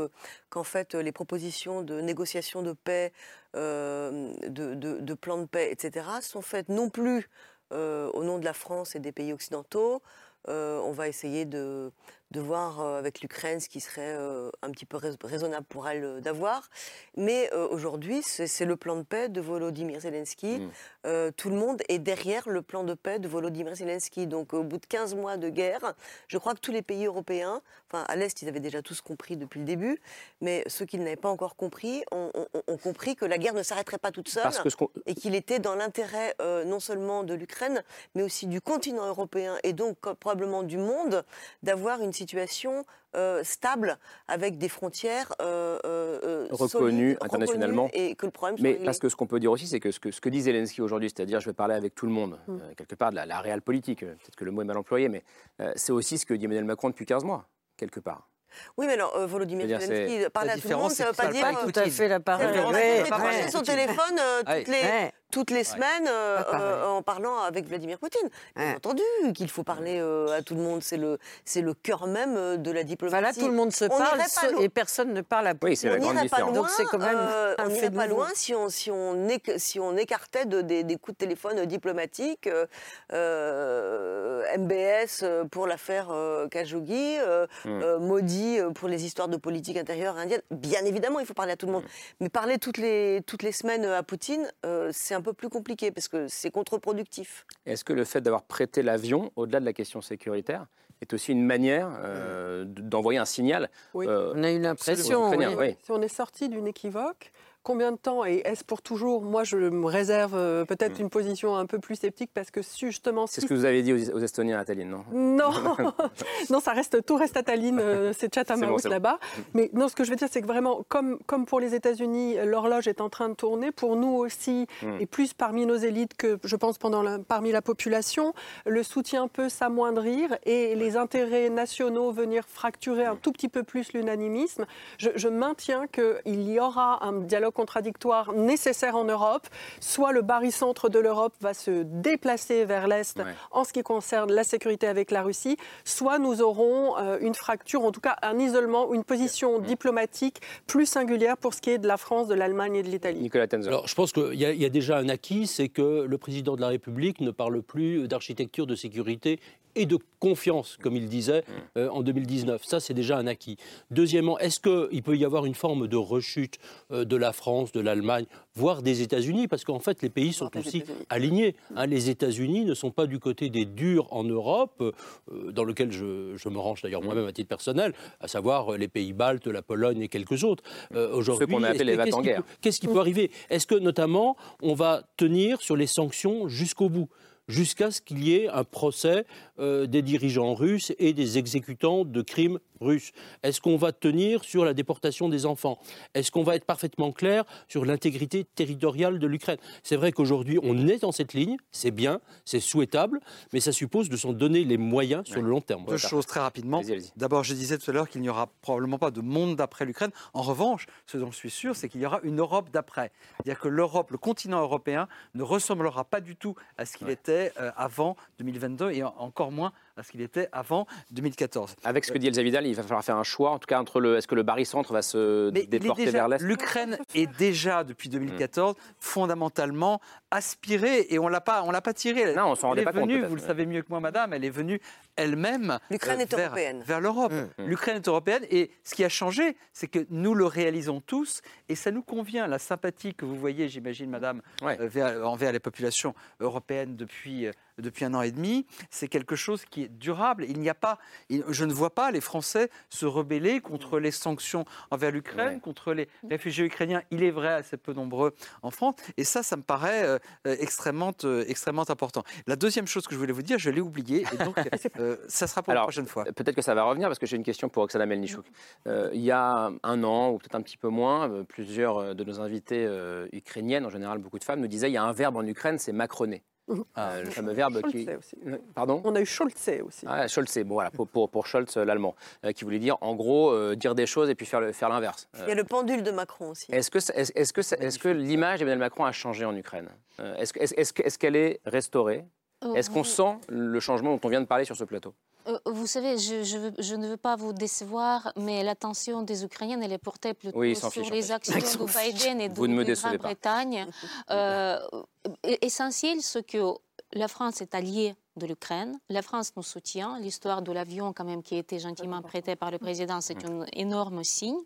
qu'en fait, les propositions de négociation de paix, de, de, plan de paix, etc., sont faites non plus au nom de la France et des pays occidentaux. on va essayer de, de voir euh, avec l'Ukraine ce qui serait euh, un petit peu raisonnable pour elle euh, d'avoir. Mais aujourd'hui, c'est le plan de paix de Volodymyr Zelensky. Mm. tout le monde est derrière le plan de paix de Volodymyr Zelensky. Donc au bout de 15 mois de guerre, je crois que tous les pays européens, enfin à l'Est, ils avaient déjà tous compris depuis le début, mais ceux qui ne l'avaient pas encore compris ont, compris que la guerre ne s'arrêterait pas toute seule et qu'il était dans l'intérêt non seulement de l'Ukraine, mais aussi du continent européen et donc probablement du monde d'avoir une situation euh, stable avec des frontières euh, euh, reconnues internationalement. Et que le problème Mais parce que ce qu'on peut dire aussi, c'est que ce, que ce que dit Zelensky aujourd'hui, c'est-à-dire je vais parler avec tout le monde, mm. quelque part de la, la réelle politique, peut-être que le mot est mal employé, mais c'est aussi ce que dit Emmanuel Macron depuis 15 mois, quelque part. Oui, mais alors, Volodymyr Zelensky, parler à tout le monde, ça ne veut pas dire... Pas tout à fait la parole. Pas passer son téléphone toutes les toutes les semaines euh, euh, en parlant avec Vladimir Poutine. Bien entendu qu'il faut parler euh, à tout le monde, c'est le, c'est le cœur même de la diplomatie. là, tout le monde se parle et personne ne parle à Poutine. Oui, c'est la grande différence. Donc c'est quand même On n'irait pas loin si on, si on, si on écartait de, des, coups de téléphone diplomatiques, MBS pour l'affaire Khashoggi, hmm. Modi pour les histoires de politique intérieure indienne. Bien évidemment, il faut parler à tout le monde. Hmm. Mais parler toutes les, toutes les semaines à Poutine, c'est un peu plus compliqué parce que c'est contre-productif. Est-ce que le fait d'avoir prêté l'avion, au-delà de la question sécuritaire, est aussi une manière euh, d'envoyer un signal oui. Euh, on a eu l'impression. Si on est sorti d'une équivoque, Combien de temps et est-ce pour toujours? Moi, je me réserve euh, peut-être hmm. une position un peu plus sceptique parce que justement. C'est ce que vous avez dit aux, Estoniens à Tallinn, non? Non, non, ça reste tout reste à Tallinn, euh, c'est Chatham House là-bas. Mais non, ce que je veux dire, c'est que vraiment, comme comme pour les États-Unis, l'horloge est en train de tourner. Pour nous aussi, hmm. et plus parmi nos élites que je pense pendant parmi la population, le soutien peut s'amoindrir et les intérêts nationaux venir fracturer un tout petit peu plus l'unanimisme. Je, je maintiens qu'il y aura un dialogue contradictoire nécessaire en Europe. Soit le barycentre de l'Europe va se déplacer vers l'Est en ce qui concerne la sécurité avec la Russie, soit nous aurons euh, une fracture, en tout cas un isolement, une position diplomatique plus singulière pour ce qui est de la France, de l'Allemagne et de l'Italie. Nicolas Tenzer. Alors je pense qu'il y, y, a déjà un acquis, c'est que le président de la République ne parle plus d'architecture de sécurité et de confiance, comme il disait mm. euh, en 2019. Ça, c'est déjà un acquis. Deuxièmement, est-ce qu'il peut y avoir une forme de rechute euh, de la France, de l'Allemagne, voire des États-Unis Parce qu'en fait, les pays sont aussi alignés. Hein. Les États-Unis ne sont pas du côté des durs en Europe, euh, dans lequel je, me range d'ailleurs moi-même à titre personnel, à savoir les pays baltes, la Pologne et quelques autres. Aujourd'hui, qu'on a appelé les Qu'est-ce qui, peut, arriver? Est-ce que notamment on va tenir sur les sanctions jusqu'au bout jusqu'à ce qu'il y ait un procès euh, des dirigeants russes et des exécutants de crimes Est-ce qu'on va tenir sur la déportation des enfants? Est-ce qu'on va être parfaitement clair sur l'intégrité territoriale de l'Ukraine? C'est vrai qu'aujourd'hui, on est dans cette ligne, c'est bien, c'est souhaitable, mais ça suppose de s'en donner les moyens sur le long terme. Deux choses très rapidement. D'abord, je disais tout à l'heure qu'il n'y aura probablement pas de monde d'après l'Ukraine. En revanche, ce dont je suis sûr, c'est qu'il y aura une Europe d'après. C'est-à-dire que l'Europe, le continent européen, ne ressemblera pas du tout à ce qu'il était euh, avant 2022 et encore moins à ce qu'il était avant 2014. Avec ce que dit Elsa Vidal, il va falloir faire un choix, en tout cas entre le. Est-ce que le barycentre va se déporter vers l'Est? L'Ukraine est déjà, depuis 2014, fondamentalement aspirée, et on l'a pas, on l'a pas tirée. Non, on s'en rendait pas venue, Vous le savez mieux que moi, madame, elle est venue elle-même L'Ukraine est vers, européenne. vers l'Europe. Mmh. L'Ukraine est européenne, et ce qui a changé, c'est que nous le réalisons tous, et ça nous convient. La sympathie que vous voyez, j'imagine, madame, euh, envers les populations européennes depuis euh, depuis un an et demi, c'est quelque chose qui est durable. Il n'y a pas, je ne vois pas les Français se rebeller contre les sanctions envers l'Ukraine, contre les réfugiés ukrainiens. Il est vrai assez peu nombreux en France, et ça, ça me paraît euh, extrêmement, euh, extrêmement important. La deuxième chose que je voulais vous dire, je l'ai oubliée, et donc euh, ça sera pour la prochaine fois. Peut-être que ça va revenir parce que j'ai une question pour Oksana Melnichouk. il y a un an ou peut-être un petit peu moins, plusieurs de nos invités ukrainiennes, en général beaucoup de femmes, nous disaient il y a un verbe en Ukraine, c'est macroner. Euh, le fameux verbe qui. Aussi. Pardon On a eu Scholze aussi. Ah, bon voilà, pour, pour, Scholz, euh, l'allemand, euh, qui voulait dire en gros dire des choses et puis faire, faire l'inverse. Il y a le pendule de Macron aussi. Est-ce que, est, est, que, est que l'image d'Emmanuel Macron a changé en Ukraine? Est-ce est, qu'elle est, restaurée? Est-ce qu'on sent le changement dont on vient de parler sur ce plateau? Euh, vous savez, je, ne veux pas vous décevoir, mais l'attention des Ukrainiens, elle est portée plutôt sur les actions de Biden et de, de Grande-Bretagne. Euh, essentiel, ce que la France est alliée de l'Ukraine. La France nous soutient. L'histoire de l'avion, quand même, qui a été gentiment prêté par le président, c'est un énorme signe.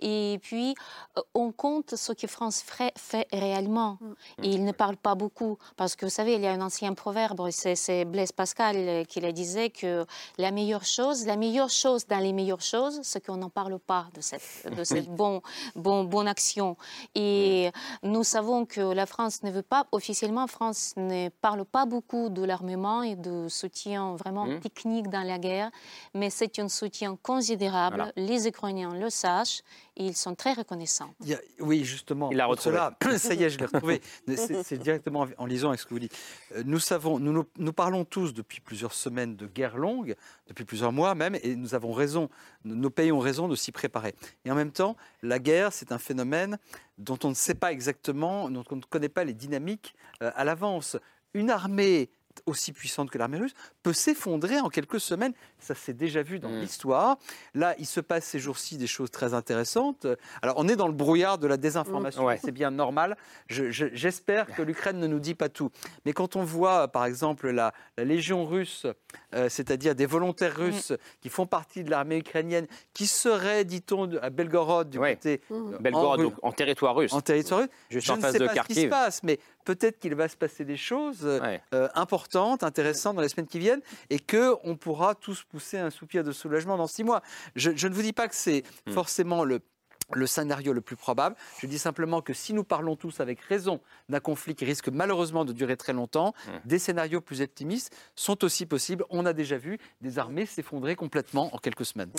Et puis, euh, on compte ce que France fait réellement. Et il ne parle pas beaucoup, parce que vous savez, il y a un ancien proverbe, c'est Blaise Pascal euh, qui le disait que la meilleure chose, la meilleure chose dans les meilleures choses, c'est qu'on n'en parle pas de cette, de cette bonne bon, bon action. Et nous savons que la France ne veut pas, officiellement, France ne parle pas beaucoup de l'armement et de soutien vraiment mmh. technique dans la guerre, mais c'est un soutien considérable. Les Ukrainiens le sachent et ils sont très reconnaissants. oui, justement. Il a retrouvé. Cela, ça y est, je l'ai retrouvé. C'est directement en lisant avec ce que vous dites. Euh, nous savons, nous, nous, parlons tous depuis plusieurs semaines de guerre longue, depuis plusieurs mois même, et nous avons raison, nos pays ont raison de s'y préparer. Et en même temps, la guerre, c'est un phénomène dont on ne sait pas exactement, dont on ne connaît pas les dynamiques euh, à l'avance. Une armée aussi puissante que l'armée russe, peut s'effondrer en quelques semaines. Ça s'est déjà vu dans mm. l'histoire. Là, il se passe ces jours-ci des choses très intéressantes. Alors, on est dans le brouillard de la désinformation, mm. c'est bien normal. J'espère que l'Ukraine ne nous dit pas tout. Mais quand on voit, par exemple, la, Légion russe, euh, c'est-à-dire des volontaires mm. russes qui font partie de l'armée ukrainienne, qui seraient, dit-on, à Belgorod, du côté... Belgorod, en, en, territoire russe. En territoire russe. Je, ne sais pas ce qui se passe, mais peut-être qu'il va se passer des choses euh, importantes, intéressantes dans les semaines qui viennent et qu'on pourra tous pousser un soupir de soulagement dans six mois. Je, ne vous dis pas que c'est hmm. forcément le le scénario le plus probable. Je dis simplement que si nous parlons tous avec raison d'un conflit qui risque malheureusement de durer très longtemps, hmm. des scénarios plus optimistes sont aussi possibles. On a déjà vu des armées s'effondrer complètement en quelques semaines.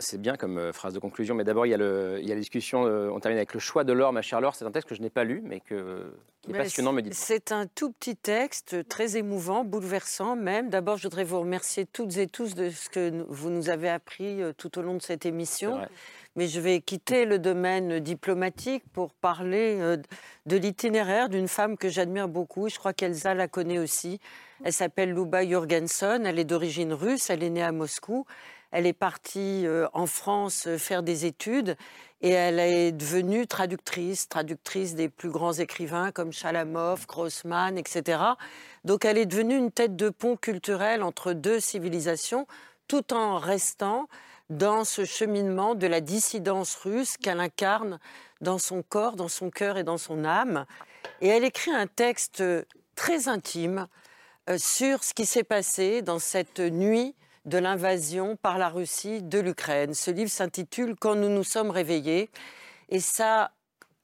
C'est bien comme euh, phrase de conclusion, mais d'abord, il, y a la discussion, euh, on termine avec le choix de l'or, ma chère Laure. C'est un texte que je n'ai pas lu, mais que, qui est passionnant, me dit. C'est un tout petit texte, très émouvant, bouleversant même. D'abord, je voudrais vous remercier toutes et tous de ce que vous nous avez appris euh, tout au long de cette émission. Mais je vais quitter le domaine diplomatique pour parler de l'itinéraire d'une femme que j'admire beaucoup. Je crois qu'Elsa la connaît aussi. Elle s'appelle Luba Jorgensen. Elle est d'origine russe. Elle est née à Moscou. Elle est partie euh, en France euh, faire des études et elle est devenue traductrice, traductrice des plus grands écrivains comme Chalamov, Grossman, etc. Donc elle est devenue une tête de pont culturel entre deux civilisations, tout en restant dans ce cheminement de la dissidence russe qu'elle incarne dans son corps, dans son cœur et dans son âme. Et elle écrit un texte très intime euh, sur ce qui s'est passé dans cette nuit de l'invasion par la Russie de l'Ukraine. Ce livre s'intitule Quand nous nous sommes réveillés. Et ça,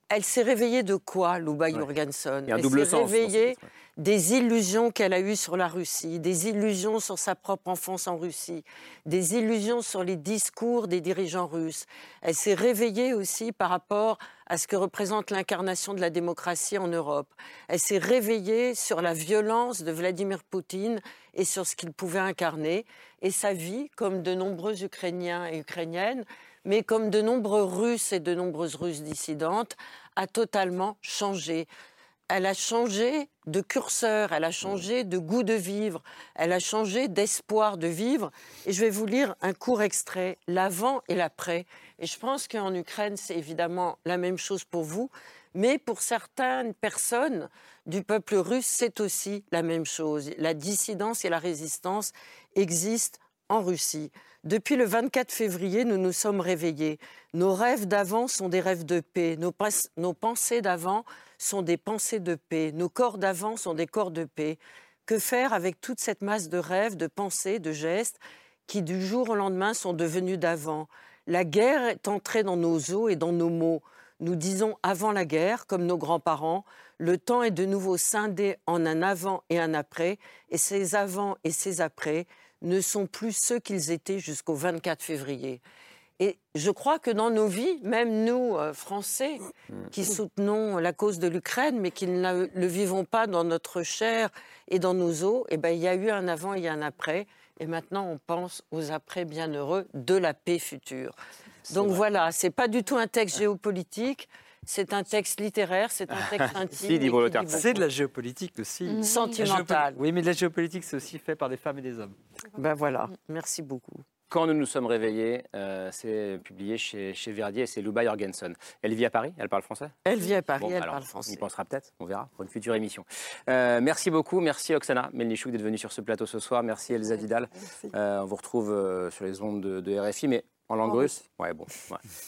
elle s'est réveillée de quoi, Luba Jorgensen Il y a un double sens. Réveillée des illusions qu'elle a eues sur la Russie, des illusions sur sa propre enfance en Russie, des illusions sur les discours des dirigeants russes. Elle s'est réveillée aussi par rapport à ce que représente l'incarnation de la démocratie en Europe. Elle s'est réveillée sur la violence de Vladimir Poutine et sur ce qu'il pouvait incarner. Et sa vie, comme de nombreux Ukrainiens et Ukrainiennes, mais comme de nombreux Russes et de nombreuses Russes dissidentes, a totalement changé elle a changé de curseur, elle a changé de goût de vivre, elle a changé d'espoir de vivre. Et je vais vous lire un court extrait, l'avant et l'après. Et je pense qu'en Ukraine, c'est évidemment la même chose pour vous, mais pour certaines personnes du peuple russe, c'est aussi la même chose. La dissidence et la résistance existent en Russie. Depuis le 24 février, nous nous sommes réveillés. Nos rêves d'avant sont des rêves de paix. Nos, pensées d'avant sont des pensées de paix. Nos corps d'avant sont des corps de paix. Que faire avec toute cette masse de rêves, de pensées, de gestes qui du jour au lendemain sont devenus d'avant? La guerre est entrée dans nos os et dans nos mots. Nous disons avant la guerre, comme nos grands-parents, le temps est de nouveau scindé en un avant et un après, et ces avant et ces après ne sont plus ceux qu'ils étaient jusqu'au 24 février. Et je crois que dans nos vies, même nous, euh, Français, qui soutenons la cause de l'Ukraine, mais qui ne le vivons pas dans notre chair et dans nos os, eh ben, il y a eu un avant et un après. Et maintenant, on pense aux après bienheureux de la paix future. Donc voilà, ce n'est pas du tout un texte géopolitique. C'est un texte littéraire, c'est un texte intime. c'est de la géopolitique aussi. Mhm. Sentimentale. Oui, mais de la géopolitique, c'est aussi fait par des femmes et des hommes. Ben voilà, merci beaucoup. Quand nous nous sommes réveillés, euh, c'est publié chez, chez Verdier et c'est Luba Jorgensen. Elle vit à Paris Elle parle français? Elle vit à Paris, elle parle français. On y pensera peut-être, on verra, pour une future émission. Euh, merci beaucoup, merci Oksana Melnichouk d'être venue sur ce plateau ce soir. Merci Elsa Vidal. Euh, on vous retrouve sur les ondes de, de RFI, mais en langue russe Ouais, bon.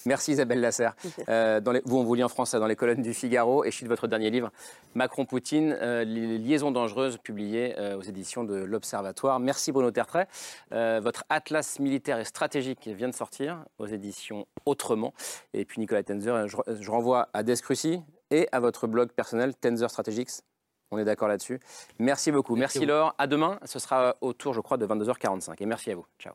Merci Isabelle Lasserre. Euh, dans les, vous, on vous lit en français dans les colonnes du Figaro et je suis de votre dernier livre, Macron-Poutine, euh, les liaisons dangereuses, publié euh, aux éditions de l'Observatoire. Merci Bruno Tertrais. votre atlas militaire et stratégique vient de sortir aux éditions Autrement. Et puis Nicolas Tenzer, je, renvoie à Descrucy et à votre blog personnel, Tenzer Strategics. On est d'accord là-dessus. Merci beaucoup. Merci, merci Laure. À demain. Ce sera autour, je crois, de 22h45. Et merci à vous. Ciao.